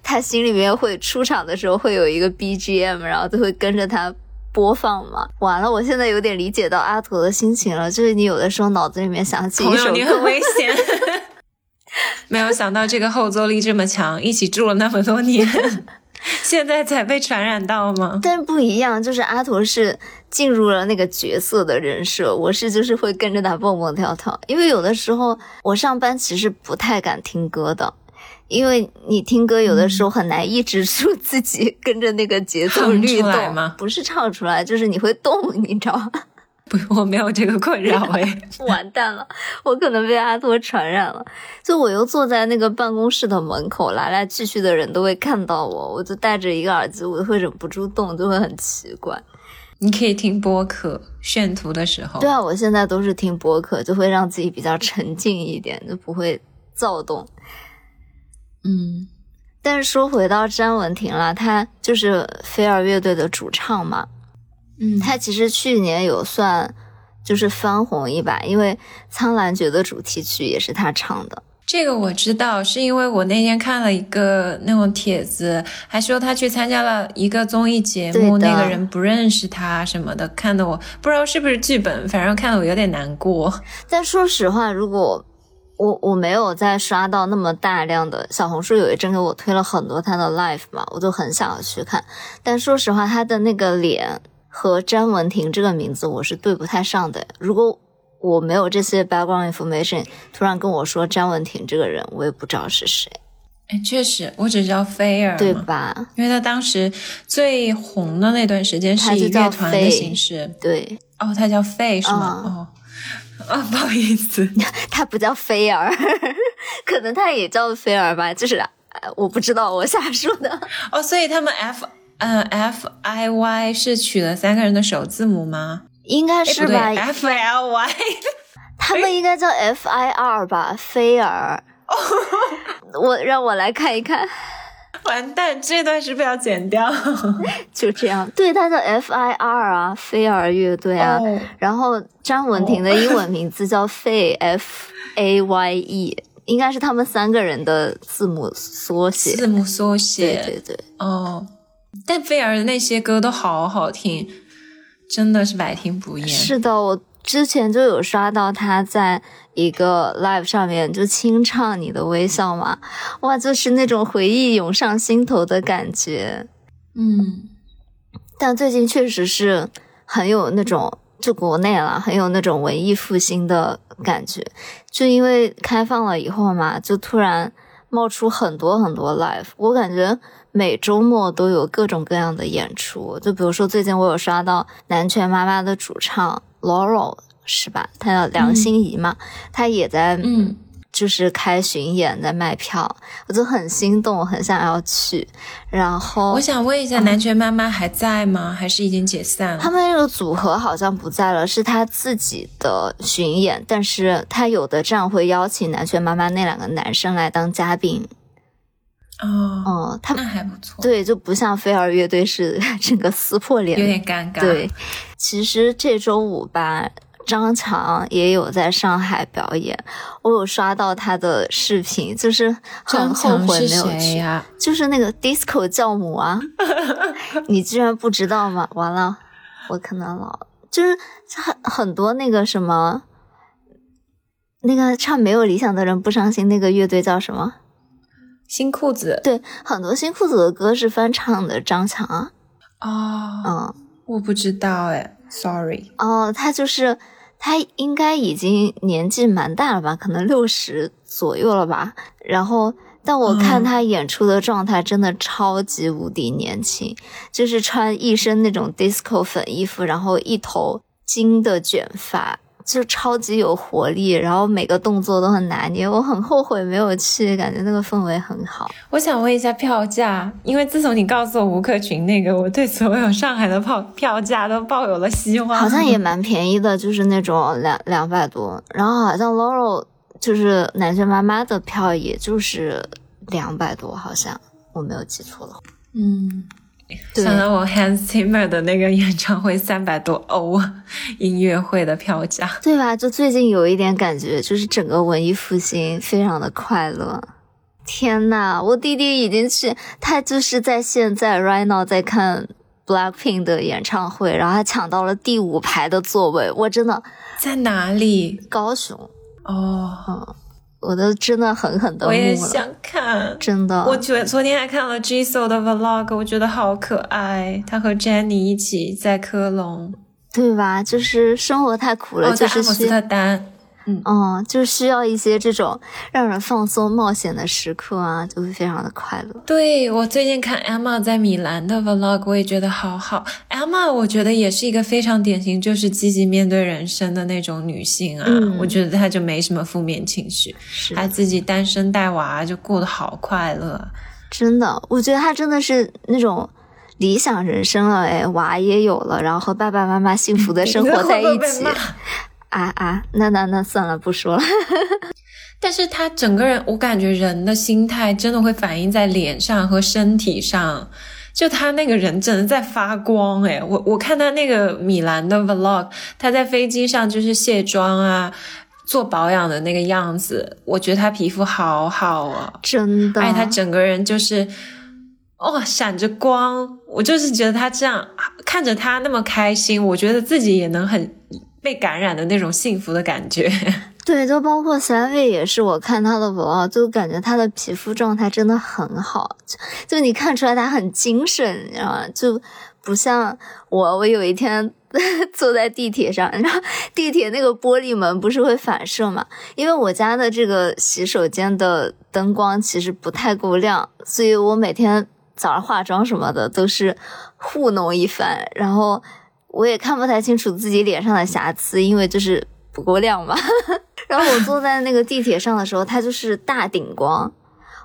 S1: 他心里面会出场的时候会有一个 BGM，然后就会跟着他播放嘛。完了，我现在有点理解到阿驼的心情了，就是你有的时候脑子里面想起一首歌，
S2: 你很危险，没有想到这个后坐力这么强，一起住了那么多年。现在才被传染到吗？
S1: 但不一样，就是阿驼是进入了那个角色的人设，我是就是会跟着他蹦蹦跳跳。因为有的时候我上班其实不太敢听歌的，因为你听歌有的时候很难抑制住自己跟着那个节奏律动
S2: 吗？
S1: 不是唱出来，就是你会动，你知道吗？
S2: 不，我没有这个困扰哎，
S1: 完蛋了，我可能被阿托传染了。就我又坐在那个办公室的门口，来来去去的人都会看到我，我就戴着一个耳机，我会忍不住动，就会很奇怪。
S2: 你可以听播客炫图的时候，
S1: 对啊，我现在都是听播客，就会让自己比较沉静一点，就不会躁动。
S2: 嗯，
S1: 但是说回到詹雯婷了，她就是飞儿乐队的主唱嘛。嗯，他其实去年有算就是翻红一把，因为《苍兰诀》的主题曲也是他唱的。
S2: 这个我知道，是因为我那天看了一个那种帖子，还说他去参加了一个综艺节目，那个人不认识他什么的，看得我不知道是不是剧本，反正看得我有点难过。
S1: 但说实话，如果我我没有再刷到那么大量的小红书，有一阵给我推了很多他的 live 嘛，我就很想要去看。但说实话，他的那个脸。和詹雯婷这个名字我是对不太上的。如果我没有这些 background information，突然跟我说詹雯婷这个人，我也不知道是谁。
S2: 哎，确实，我只知道菲儿，
S1: 对吧？
S2: 因为他当时最红的那段时间是以乐团的形式。
S1: 对，
S2: 哦，他叫费是吗？哦，啊，不好意思，
S1: 他不叫菲儿，可能他也叫菲儿吧，就是我不知道，我瞎说的。
S2: 哦，所以他们 F。嗯，F I Y 是取了三个人的首字母吗？
S1: 应该是吧。
S2: F L Y，
S1: 他们应该叫 F I R 吧？菲儿。我让我来看一看。
S2: 完蛋，这段是不是要剪掉？
S1: 就这样，对，他叫 F I R 啊，菲儿乐队啊。然后张文婷的英文名字叫费 F A Y E，应该是他们三个人的字母缩写。
S2: 字母缩写，
S1: 对对对。
S2: 哦。但菲儿的那些歌都好好听，真的是百听不厌。
S1: 是的，我之前就有刷到他在一个 live 上面就清唱《你的微笑》嘛，哇，就是那种回忆涌上心头的感觉。
S2: 嗯，
S1: 但最近确实是很有那种，就国内了，很有那种文艺复兴的感觉。就因为开放了以后嘛，就突然冒出很多很多 live，我感觉。每周末都有各种各样的演出，就比如说最近我有刷到南拳妈妈的主唱 Laurel 是吧？她叫梁心颐嘛，她也在，
S2: 嗯，
S1: 就是开巡演，在卖票，我就很心动，很想要去。然后
S2: 我想问一下，南拳妈妈还在吗？还是已经解散了？
S1: 他们那个组合好像不在了，是他自己的巡演，但是他有的站会邀请南拳妈妈那两个男生来当嘉宾。
S2: 哦，
S1: 他
S2: 那还不错。
S1: 对，就不像飞儿乐队是 整个撕破脸，
S2: 有点尴尬。
S1: 对，其实这周五吧，张强也有在上海表演，我有刷到他的视频，就是很后悔没有去。就是那个 disco 教母啊，你居然不知道吗？完了，我可能老，就是很很多那个什么。那个唱《没有理想的人不伤心》那个乐队叫什么？
S2: 新裤子。
S1: 对，很多新裤子的歌是翻唱的张强啊。
S2: 哦，
S1: 嗯，
S2: 我不知道哎，sorry。
S1: 哦，他就是他应该已经年纪蛮大了吧，可能六十左右了吧。然后，但我看他演出的状态真的超级无敌年轻，就是穿一身那种 disco 粉衣服，然后一头金的卷发。就超级有活力，然后每个动作都很拿捏，我很后悔没有去，感觉那个氛围很好。
S2: 我想问一下票价，因为自从你告诉我吴克群那个，我对所有上海的票票价都抱有了希望。
S1: 好像也蛮便宜的，就是那种两两百多，然后好像 Laurel 就是南拳妈妈的票，也就是两百多，好像我没有记错的话。
S2: 嗯。想到我 Hans Zimmer 的那个演唱会三百多欧音乐会的票价，
S1: 对吧？就最近有一点感觉，就是整个文艺复兴非常的快乐。天呐，我弟弟已经去，他就是在现在 right now 在看 Blackpink 的演唱会，然后他抢到了第五排的座位。我真的
S2: 在哪里？
S1: 高雄。
S2: 哦，
S1: 嗯。我都真的狠狠的，
S2: 我也想看，
S1: 真的。
S2: 我昨昨天还看了 Jisoo 的 Vlog，我觉得好可爱。他和 Jennie 一起在科隆，
S1: 对吧？就是生活太苦了，就是阿
S2: 姆斯特丹。
S1: 嗯，就需要一些这种让人放松、冒险的时刻啊，就会非常的快乐。
S2: 对我最近看 Emma 在米兰的 Vlog，我也觉得好好。Emma 我觉得也是一个非常典型，就是积极面对人生的那种女性啊。我觉得她就没什么负面情绪，她自己单身带娃，就过得好快乐。
S1: 真的，我觉得她真的是那种理想人生了，哎，娃也有了，然后和爸爸妈妈幸福的生活在一起。啊啊，那那那算了，不说了。
S2: 但是他整个人，我感觉人的心态真的会反映在脸上和身体上。就他那个人真的在发光诶，我我看他那个米兰的 vlog，他在飞机上就是卸妆啊，做保养的那个样子，我觉得他皮肤好好啊，
S1: 真的。
S2: 哎，他整个人就是哦，闪着光。我就是觉得他这样看着他那么开心，我觉得自己也能很。被感染的那种幸福的感觉，
S1: 对，就包括 s a v 也是，我看他的 vlog，就感觉他的皮肤状态真的很好，就你看出来他很精神，你知道吗？就不像我，我有一天 坐在地铁上，然后地铁那个玻璃门不是会反射嘛？因为我家的这个洗手间的灯光其实不太够亮，所以我每天早上化妆什么的都是糊弄一番，然后。我也看不太清楚自己脸上的瑕疵，因为就是不够亮嘛。然后我坐在那个地铁上的时候，它就是大顶光，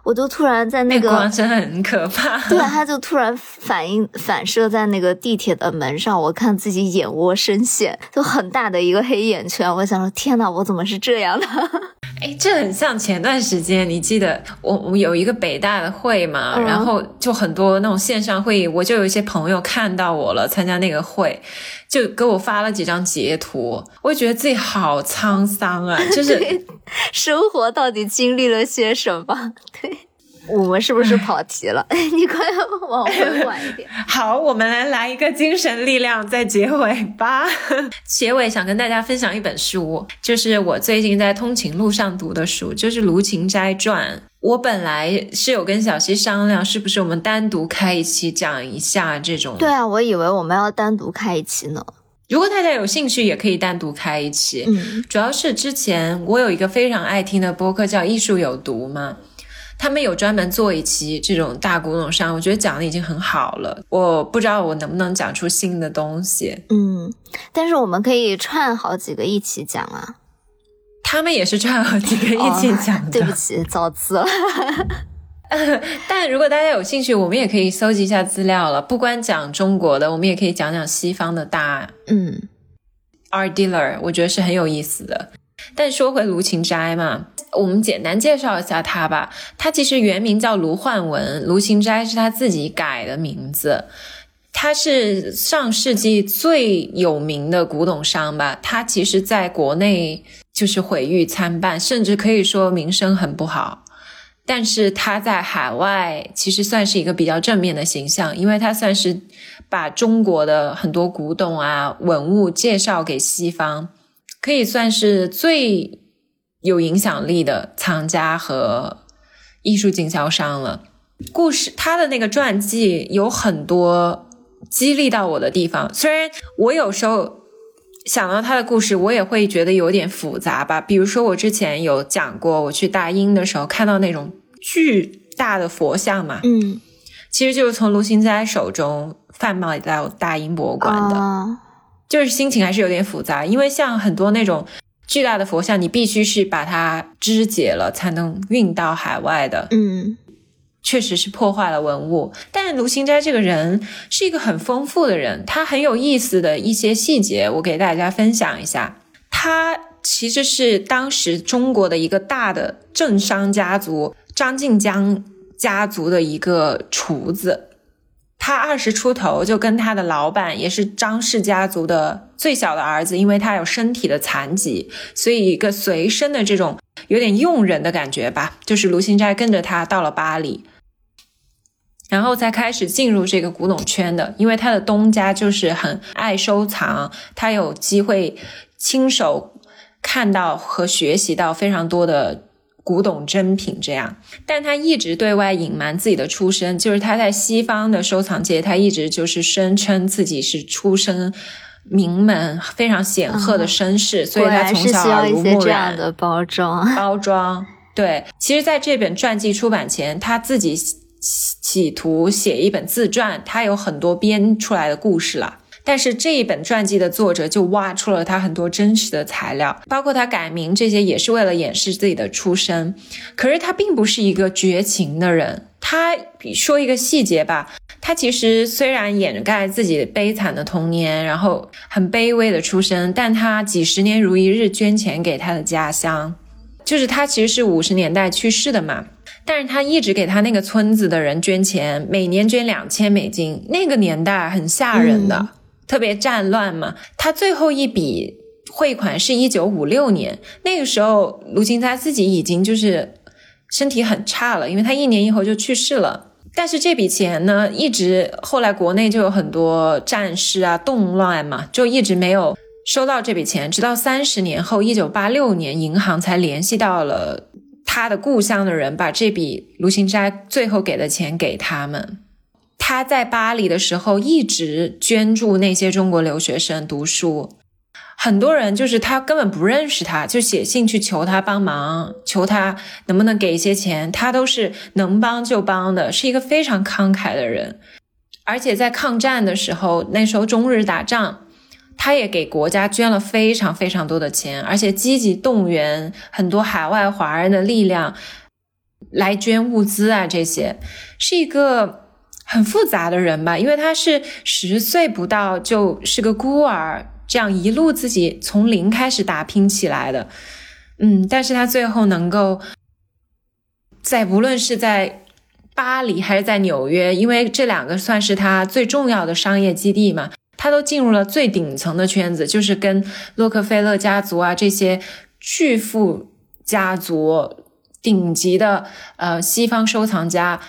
S1: 我就突然在那个
S2: 光真的很可怕。
S1: 对，他就突然反应反射在那个地铁的门上，我看自己眼窝深陷，就很大的一个黑眼圈。我想说，天呐，我怎么是这样的？
S2: 哎，这很像前段时间，你记得我我们有一个北大的会嘛，然后就很多那种线上会议，我就有一些朋友看到我了，参加那个会，就给我发了几张截图，我觉得自己好沧桑啊，就是
S1: 生活到底经历了些什么？对。我们是不是跑题了？你快往回缓一点。
S2: 好，我们来来一个精神力量，在结尾吧。结尾想跟大家分享一本书，就是我最近在通勤路上读的书，就是《卢芹斋传》。我本来是有跟小溪商量，是不是我们单独开一期讲一下这种？
S1: 对啊，我以为我们要单独开一期呢。
S2: 如果大家有兴趣，也可以单独开一期。
S1: 嗯，
S2: 主要是之前我有一个非常爱听的播客叫《艺术有毒》嘛。他们有专门做一期这种大古董商，我觉得讲的已经很好了。我不知道我能不能讲出新的东西。
S1: 嗯，但是我们可以串好几个一起讲啊。
S2: 他们也是串好几个一起讲的。
S1: 对不起，造次了。
S2: 但如果大家有兴趣，我们也可以搜集一下资料了。不光讲中国的，我们也可以讲讲西方的大
S1: 嗯
S2: ，art dealer，我觉得是很有意思的。但说回卢芹斋嘛。我们简单介绍一下他吧。他其实原名叫卢焕文，卢芹斋是他自己改的名字。他是上世纪最有名的古董商吧。他其实在国内就是毁誉参半，甚至可以说名声很不好。但是他在海外其实算是一个比较正面的形象，因为他算是把中国的很多古董啊文物介绍给西方，可以算是最。有影响力的藏家和艺术经销商了。故事他的那个传记有很多激励到我的地方，虽然我有时候想到他的故事，我也会觉得有点复杂吧。比如说我之前有讲过，我去大英的时候看到那种巨大的佛像嘛，
S1: 嗯，
S2: 其实就是从卢芹斋手中贩卖到大英博物馆的，
S1: 啊
S2: 就是心情还是有点复杂，因为像很多那种巨大的佛像，你必须是把它肢解了才能运到海外的，
S1: 嗯
S2: 确实是破坏了文物。但卢芹斋这个人是一个很丰富的人，他很有意思的一些细节，我给大家分享一下。他其实是当时中国的一个大的政商家族张静江家族的一个厨子。他二十出头就跟他的老板，也是张氏家族的最小的儿子，因为他有身体的残疾，所以一个随身的这种有点佣人的感觉吧，就是卢新斋跟着他到了巴黎。然后才开始进入这个古董圈的，因为他的东家就是很爱收藏，他有机会亲手看到和学习到非常多的古董珍品，这样。但他一直对外隐瞒自己的出身，就是他在西方的收藏界，他一直就是声称自己是出身名门、非常显赫的绅士，所以他从小耳濡目染。
S1: 这样的包装。
S2: 包装。对，其实在这本传记出版前，他自己企企图写一本自传，他有很多编出来的故事了。但是这一本传记的作者就挖出了他很多真实的材料，包括他改名这些，也是为了掩饰自己的出身。可是他并不是一个绝情的人。他说一个细节吧，他其实虽然掩盖自己悲惨的童年，然后很卑微的出身，但他几十年如一日捐钱给他的家乡。就是他其实是五十年代去世的嘛，但是他一直给他那个村子的人捐钱，每年捐两千美金。那个年代很吓人的，特别战乱嘛。他最后一笔汇款是一九五六年，那个时候卢芹斋自己已经就是身体很差了，因为他一年以后就去世了。但是这笔钱呢，一直后来国内就有很多战事啊、动乱嘛，就一直没有收到这笔钱，直到三十年后，一九八六年，银行才联系到了他的故乡的人，把这笔卢芹斋最后给的钱给他们。他在巴黎的时候一直捐助那些中国留学生读书，很多人就是他根本不认识他，就写信去求他帮忙，求他能不能给一些钱，他都是能帮就帮的，是一个非常慷慨的人。而且在抗战的时候，那时候中日打仗，他也给国家捐了非常非常多的钱，而且积极动员很多海外华人的力量来捐物资啊，这些是一个很复杂的人吧，因为他是十岁不到就是个孤儿，这样一路自己从零开始打拼起来的，嗯，但是他最后能够在无论是在巴黎还是在纽约，因为这两个算是他最重要的商业基地嘛，他都进入了最顶层的圈子，就是跟洛克菲勒家族啊这些巨富家族、顶级的呃西方收藏家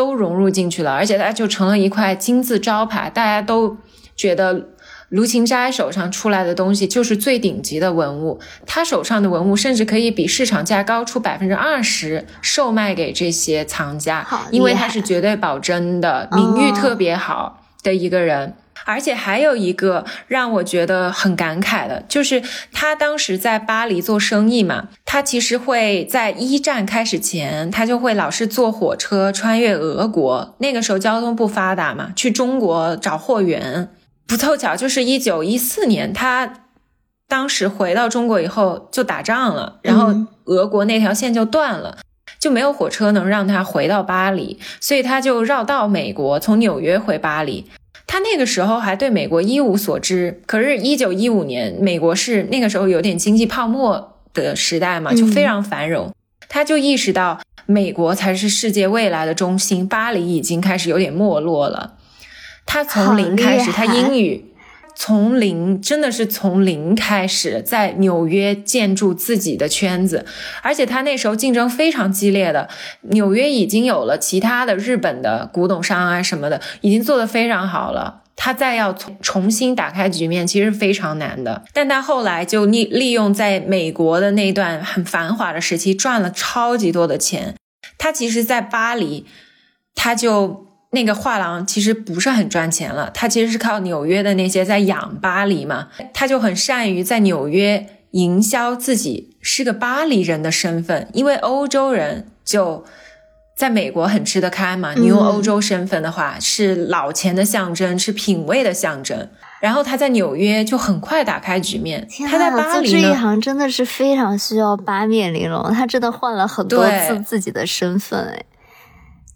S2: 都融入进去了，而且它就成了一块金字招牌，大家都觉得。卢芹斋手上出来的东西就是最顶级的文物，他手上的文物甚至可以比市场价高出百分之二十售卖给这些藏家，因为他是绝对保真的，名誉特别好的一个人。而且还有一个让我觉得很感慨的，就是他当时在巴黎做生意嘛，他其实会在一战开始前，他就会老是坐火车穿越俄国，那个时候交通不发达嘛，去中国找货源。不凑巧，就是一九一四年，他当时回到中国以后就打仗了，然后
S1: 嗯
S2: 俄国那条线就断了。就没有火车能让他回到巴黎，所以他就绕道美国，从纽约回巴黎。他那个时候还对美国一无所知，可是，一九一五年，美国是那个时候有点经济泡沫的时代嘛，就非常繁荣。他就意识到美国才是世界未来的中心，巴黎已经开始有点没落了。他从零开始，他英语从零真的是从零开始，在纽约建筑自己的圈子，而且他那时候竞争非常激烈的，纽约已经有了其他的日本的古董商啊什么的，已经做得非常好了。他再要重重新打开局面，其实非常难的。但他后来就利利用在美国的那段很繁华的时期，赚了超级多的钱。他其实，在巴黎，他就那个画廊其实不是很赚钱了。他其实是靠纽约的那些在养巴黎嘛，他就很善于在纽约营销自己是个巴黎人的身份，因为欧洲人就。在美国很吃得开嘛？你用欧洲身份的话，是老钱的象征，是品味的象征。然后他在纽约就很快打开局面。他在巴黎
S1: 呢，这一行真的是非常需要八面玲珑。他真的换了很多次自己的身份，哎，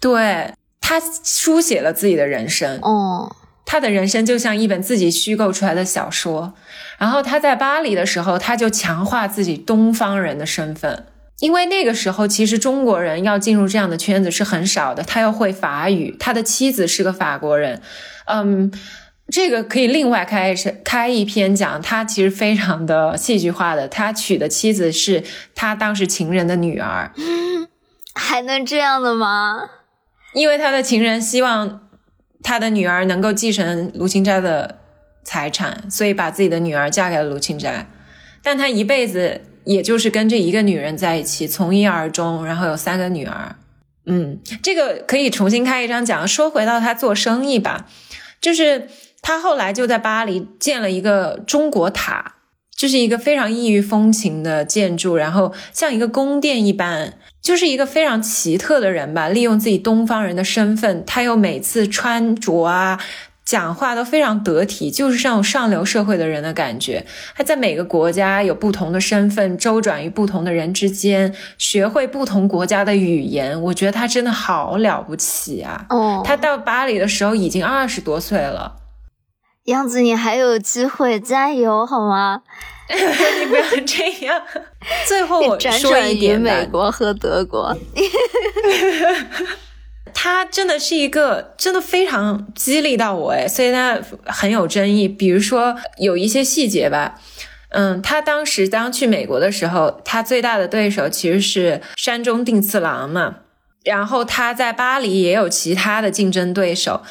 S2: 对他书写了自己的人生。
S1: 哦，
S2: 他的人生就像一本自己虚构出来的小说。然后他在巴黎的时候，他就强化自己东方人的身份。因为那个时候，其实中国人要进入这样的圈子是很少的。他要会法语，他的妻子是个法国人，嗯，这个可以另外开开一篇讲。他其实非常的戏剧化的，他娶的妻子是他当时情人的女儿，
S1: 还能这样的吗？
S2: 因为他的情人希望他的女儿能够继承卢芹斋的财产，所以把自己的女儿嫁给了卢芹斋，但他一辈子。也就是跟这一个女人在一起，从一而终，然后有三个女儿。嗯，这个可以重新开一章讲。说回到他做生意吧，就是他后来就在巴黎建了一个中国塔，就是一个非常异域风情的建筑，然后像一个宫殿一般，就是一个非常奇特的人吧。利用自己东方人的身份，他又每次穿着啊。讲话都非常得体，就是这种上流社会的人的感觉。他在每个国家有不同的身份，周转于不同的人之间，学会不同国家的语言。我觉得他真的好了不起啊！
S1: 哦，
S2: 他到巴黎的时候已经二十多岁了。
S1: 样子，你还有机会，加油好吗？
S2: 你不要这样。最后我说一点，
S1: 美国和德国。
S2: 他真的是一个真的非常激励到我哎，所以他很有争议。比如说有一些细节吧，嗯，他当时当去美国的时候，他最大的对手其实是山中定次郎嘛。然后他在巴黎也有其他的竞争对手，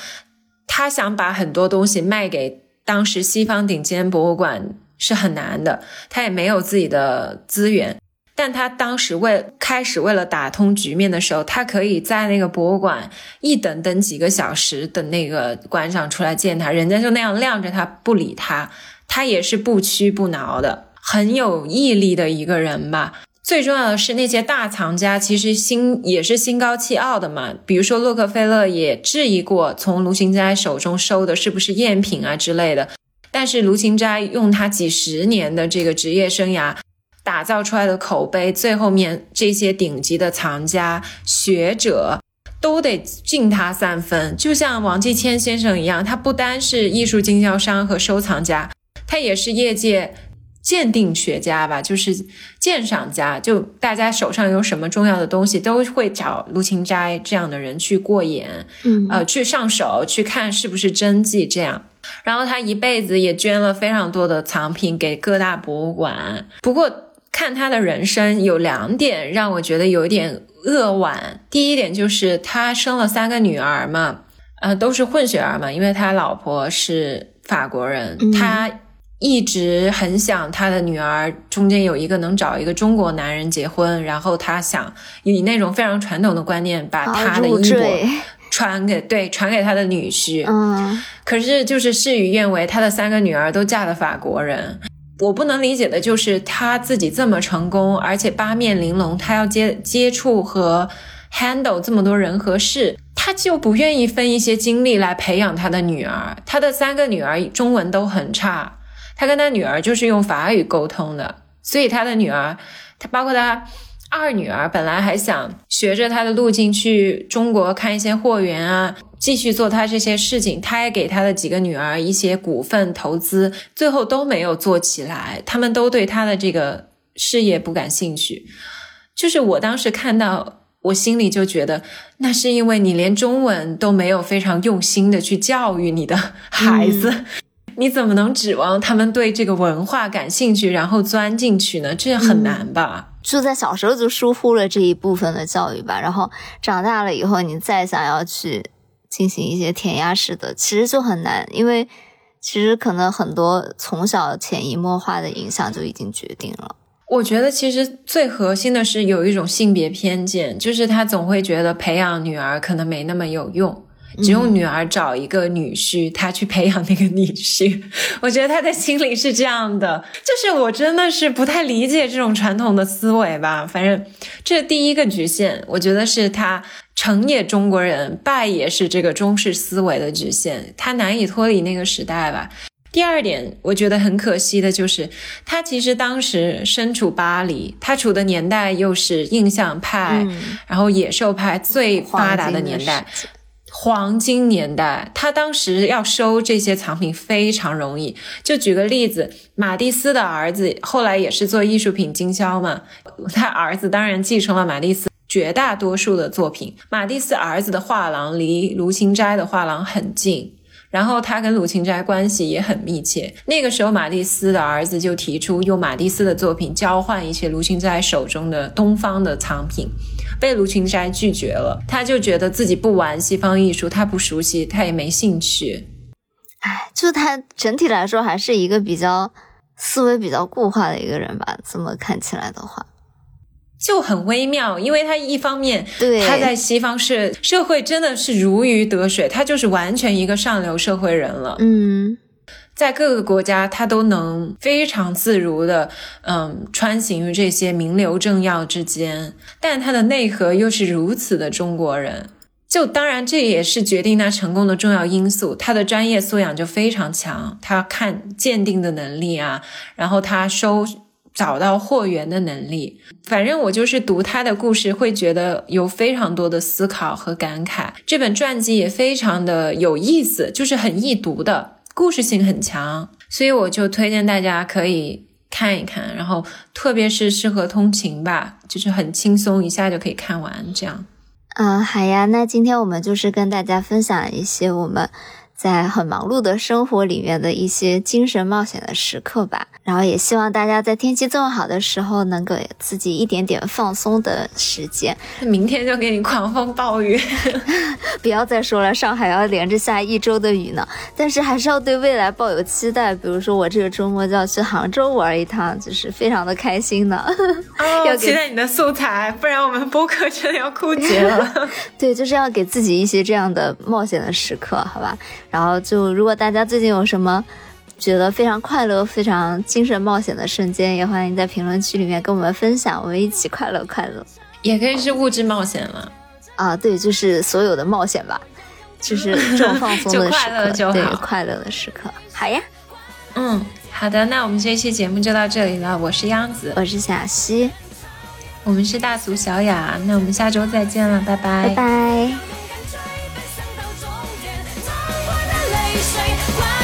S2: 他想把很多东西卖给当时西方顶尖博物馆是很难的，他也没有自己的资源。但他当时为开始为了打通局面的时候，他可以在那个博物馆一等等几个小时，等那个馆长出来见他，人家就那样晾着他不理他，他也是不屈不挠的，很有毅力的一个人吧。最重要的是那些大藏家其实心也是心高气傲的嘛，比如说洛克菲勒也质疑过从卢芹斋手中收的是不是赝品啊之类的，但是卢芹斋用他几十年的这个职业生涯。打造出来的口碑，最后面这些顶级的藏家、学者都得敬他三分。就像王继谦先生一样，他不单是艺术经销商和收藏家，他也是业界鉴定学家吧，就是鉴赏家。就大家手上有什么重要的东西，都会找卢芹斋这样的人去过眼，
S1: 嗯，
S2: 呃，去上手去看是不是真迹这样。然后他一辈子也捐了非常多的藏品给各大博物馆。不过。看他的人生有两点让我觉得有点扼腕。第一点就是他生了三个女儿嘛，呃，都是混血儿嘛，因为他老婆是法国人，他一直很想他的女儿中间有一个能找一个中国男人结婚，然后他想以那种非常传统的观念把他的衣钵传给对传给他的女婿。
S1: 嗯，
S2: 可是就是事与愿违，他的三个女儿都嫁了法国人。我不能理解的就是他自己这么成功，而且八面玲珑，他要接接触和 handle 这么多人和事，他就不愿意分一些精力来培养他的女儿。他的三个女儿中文都很差，他跟他女儿就是用法语沟通的，所以他的女儿，他包括他。二女儿本来还想学着他的路径去中国看一些货源啊，继续做他这些事情。他也给他的几个女儿一些股份投资，最后都没有做起来。他们都对他的这个事业不感兴趣。就是我当时看到，我心里就觉得，那是因为你连中文都没有非常用心的去教育你的孩子，你怎么能指望他们对这个文化感兴趣，然后钻进去呢？这很难吧。
S1: 就在小时候就疏忽了这一部分的教育吧，然后长大了以后，你再想要去进行一些填鸭式的，其实就很难，因为其实可能很多从小潜移默化的影响就已经决定了。
S2: 我觉得其实最核心的是有一种性别偏见，就是他总会觉得培养女儿可能没那么有用。只用女儿找一个女婿，他去培养那个女婿。我觉得他的心里是这样的，就是我真的是不太理解这种传统的思维吧。反正这第一个局限，我觉得是他成也中国人，败也是这个中式思维的局限，他难以脱离那个时代吧。第二点，我觉得很可惜的就是，他其实当时身处巴黎，他处的年代又是印象派，然后野兽派最发达的年代。黄金年代，他当时要收这些藏品非常容易。就举个例子，马蒂斯的儿子后来也是做艺术品经销嘛，他儿子当然继承了马蒂斯绝大多数的作品。马蒂斯儿子的画廊离卢芹斋的画廊很近，然后他跟卢芹斋关系也很密切。那个时候，马蒂斯的儿子就提出用马蒂斯的作品交换一些卢芹斋手中的东方的藏品。被卢芹斋拒绝了，他就觉得自己不玩西方艺术，他不熟悉，他也没兴趣。
S1: 哎，就他整体来说还是一个比较思维比较固化的一个人吧。这么看起来的话，
S2: 就很微妙，因为他一方面
S1: 对
S2: 他在西方是社会真的是如鱼得水，他就是完全一个上流社会人了。
S1: 嗯。
S2: 在各个国家，他都能非常自如的，嗯，穿行于这些名流政要之间，但他的内核又是如此的中国人。就当然，这也是决定他成功的重要因素。他的专业素养就非常强，他看鉴定的能力啊，然后他收找到货源的能力。反正我就是读他的故事，会觉得有非常多的思考和感慨。这本传记也非常的有意思，就是很易读的。故事性很强，所以我就推荐大家可以看一看，然后特别是适合通勤吧，就是很轻松，一下就可以看完这样。
S1: 嗯，好呀，那今天我们就是跟大家分享一些我们。在很忙碌的生活里面的一些精神冒险的时刻吧，然后也希望大家在天气这么好的时候，能给自己一点点放松的时间。
S2: 明天就给你狂风暴雨，
S1: 不要再说了，上海要连着下一周的雨呢。但是还是要对未来抱有期待，比如说我这个周末就要去杭州玩一趟，就是非常的开心呢。
S2: 要期待你的素材，不然我们播客真的要枯竭了。
S1: 对，就是要给自己一些这样的冒险的时刻，好吧？然后就，如果大家最近有什么觉得非常快乐、非常精神冒险的瞬间，也欢迎在评论区里面跟我们分享，我们一起快乐快乐。
S2: 也可以是物质冒险了
S1: 啊，对，就是所有的冒险吧，就是这种放松的时刻，对，快乐的时刻。好呀，
S2: 嗯，好的，那我们这期节目就到这里了。我是央子，
S1: 我是小溪，
S2: 我们是大俗小雅，那我们下周再见了，拜拜，
S1: 拜拜。nation. Why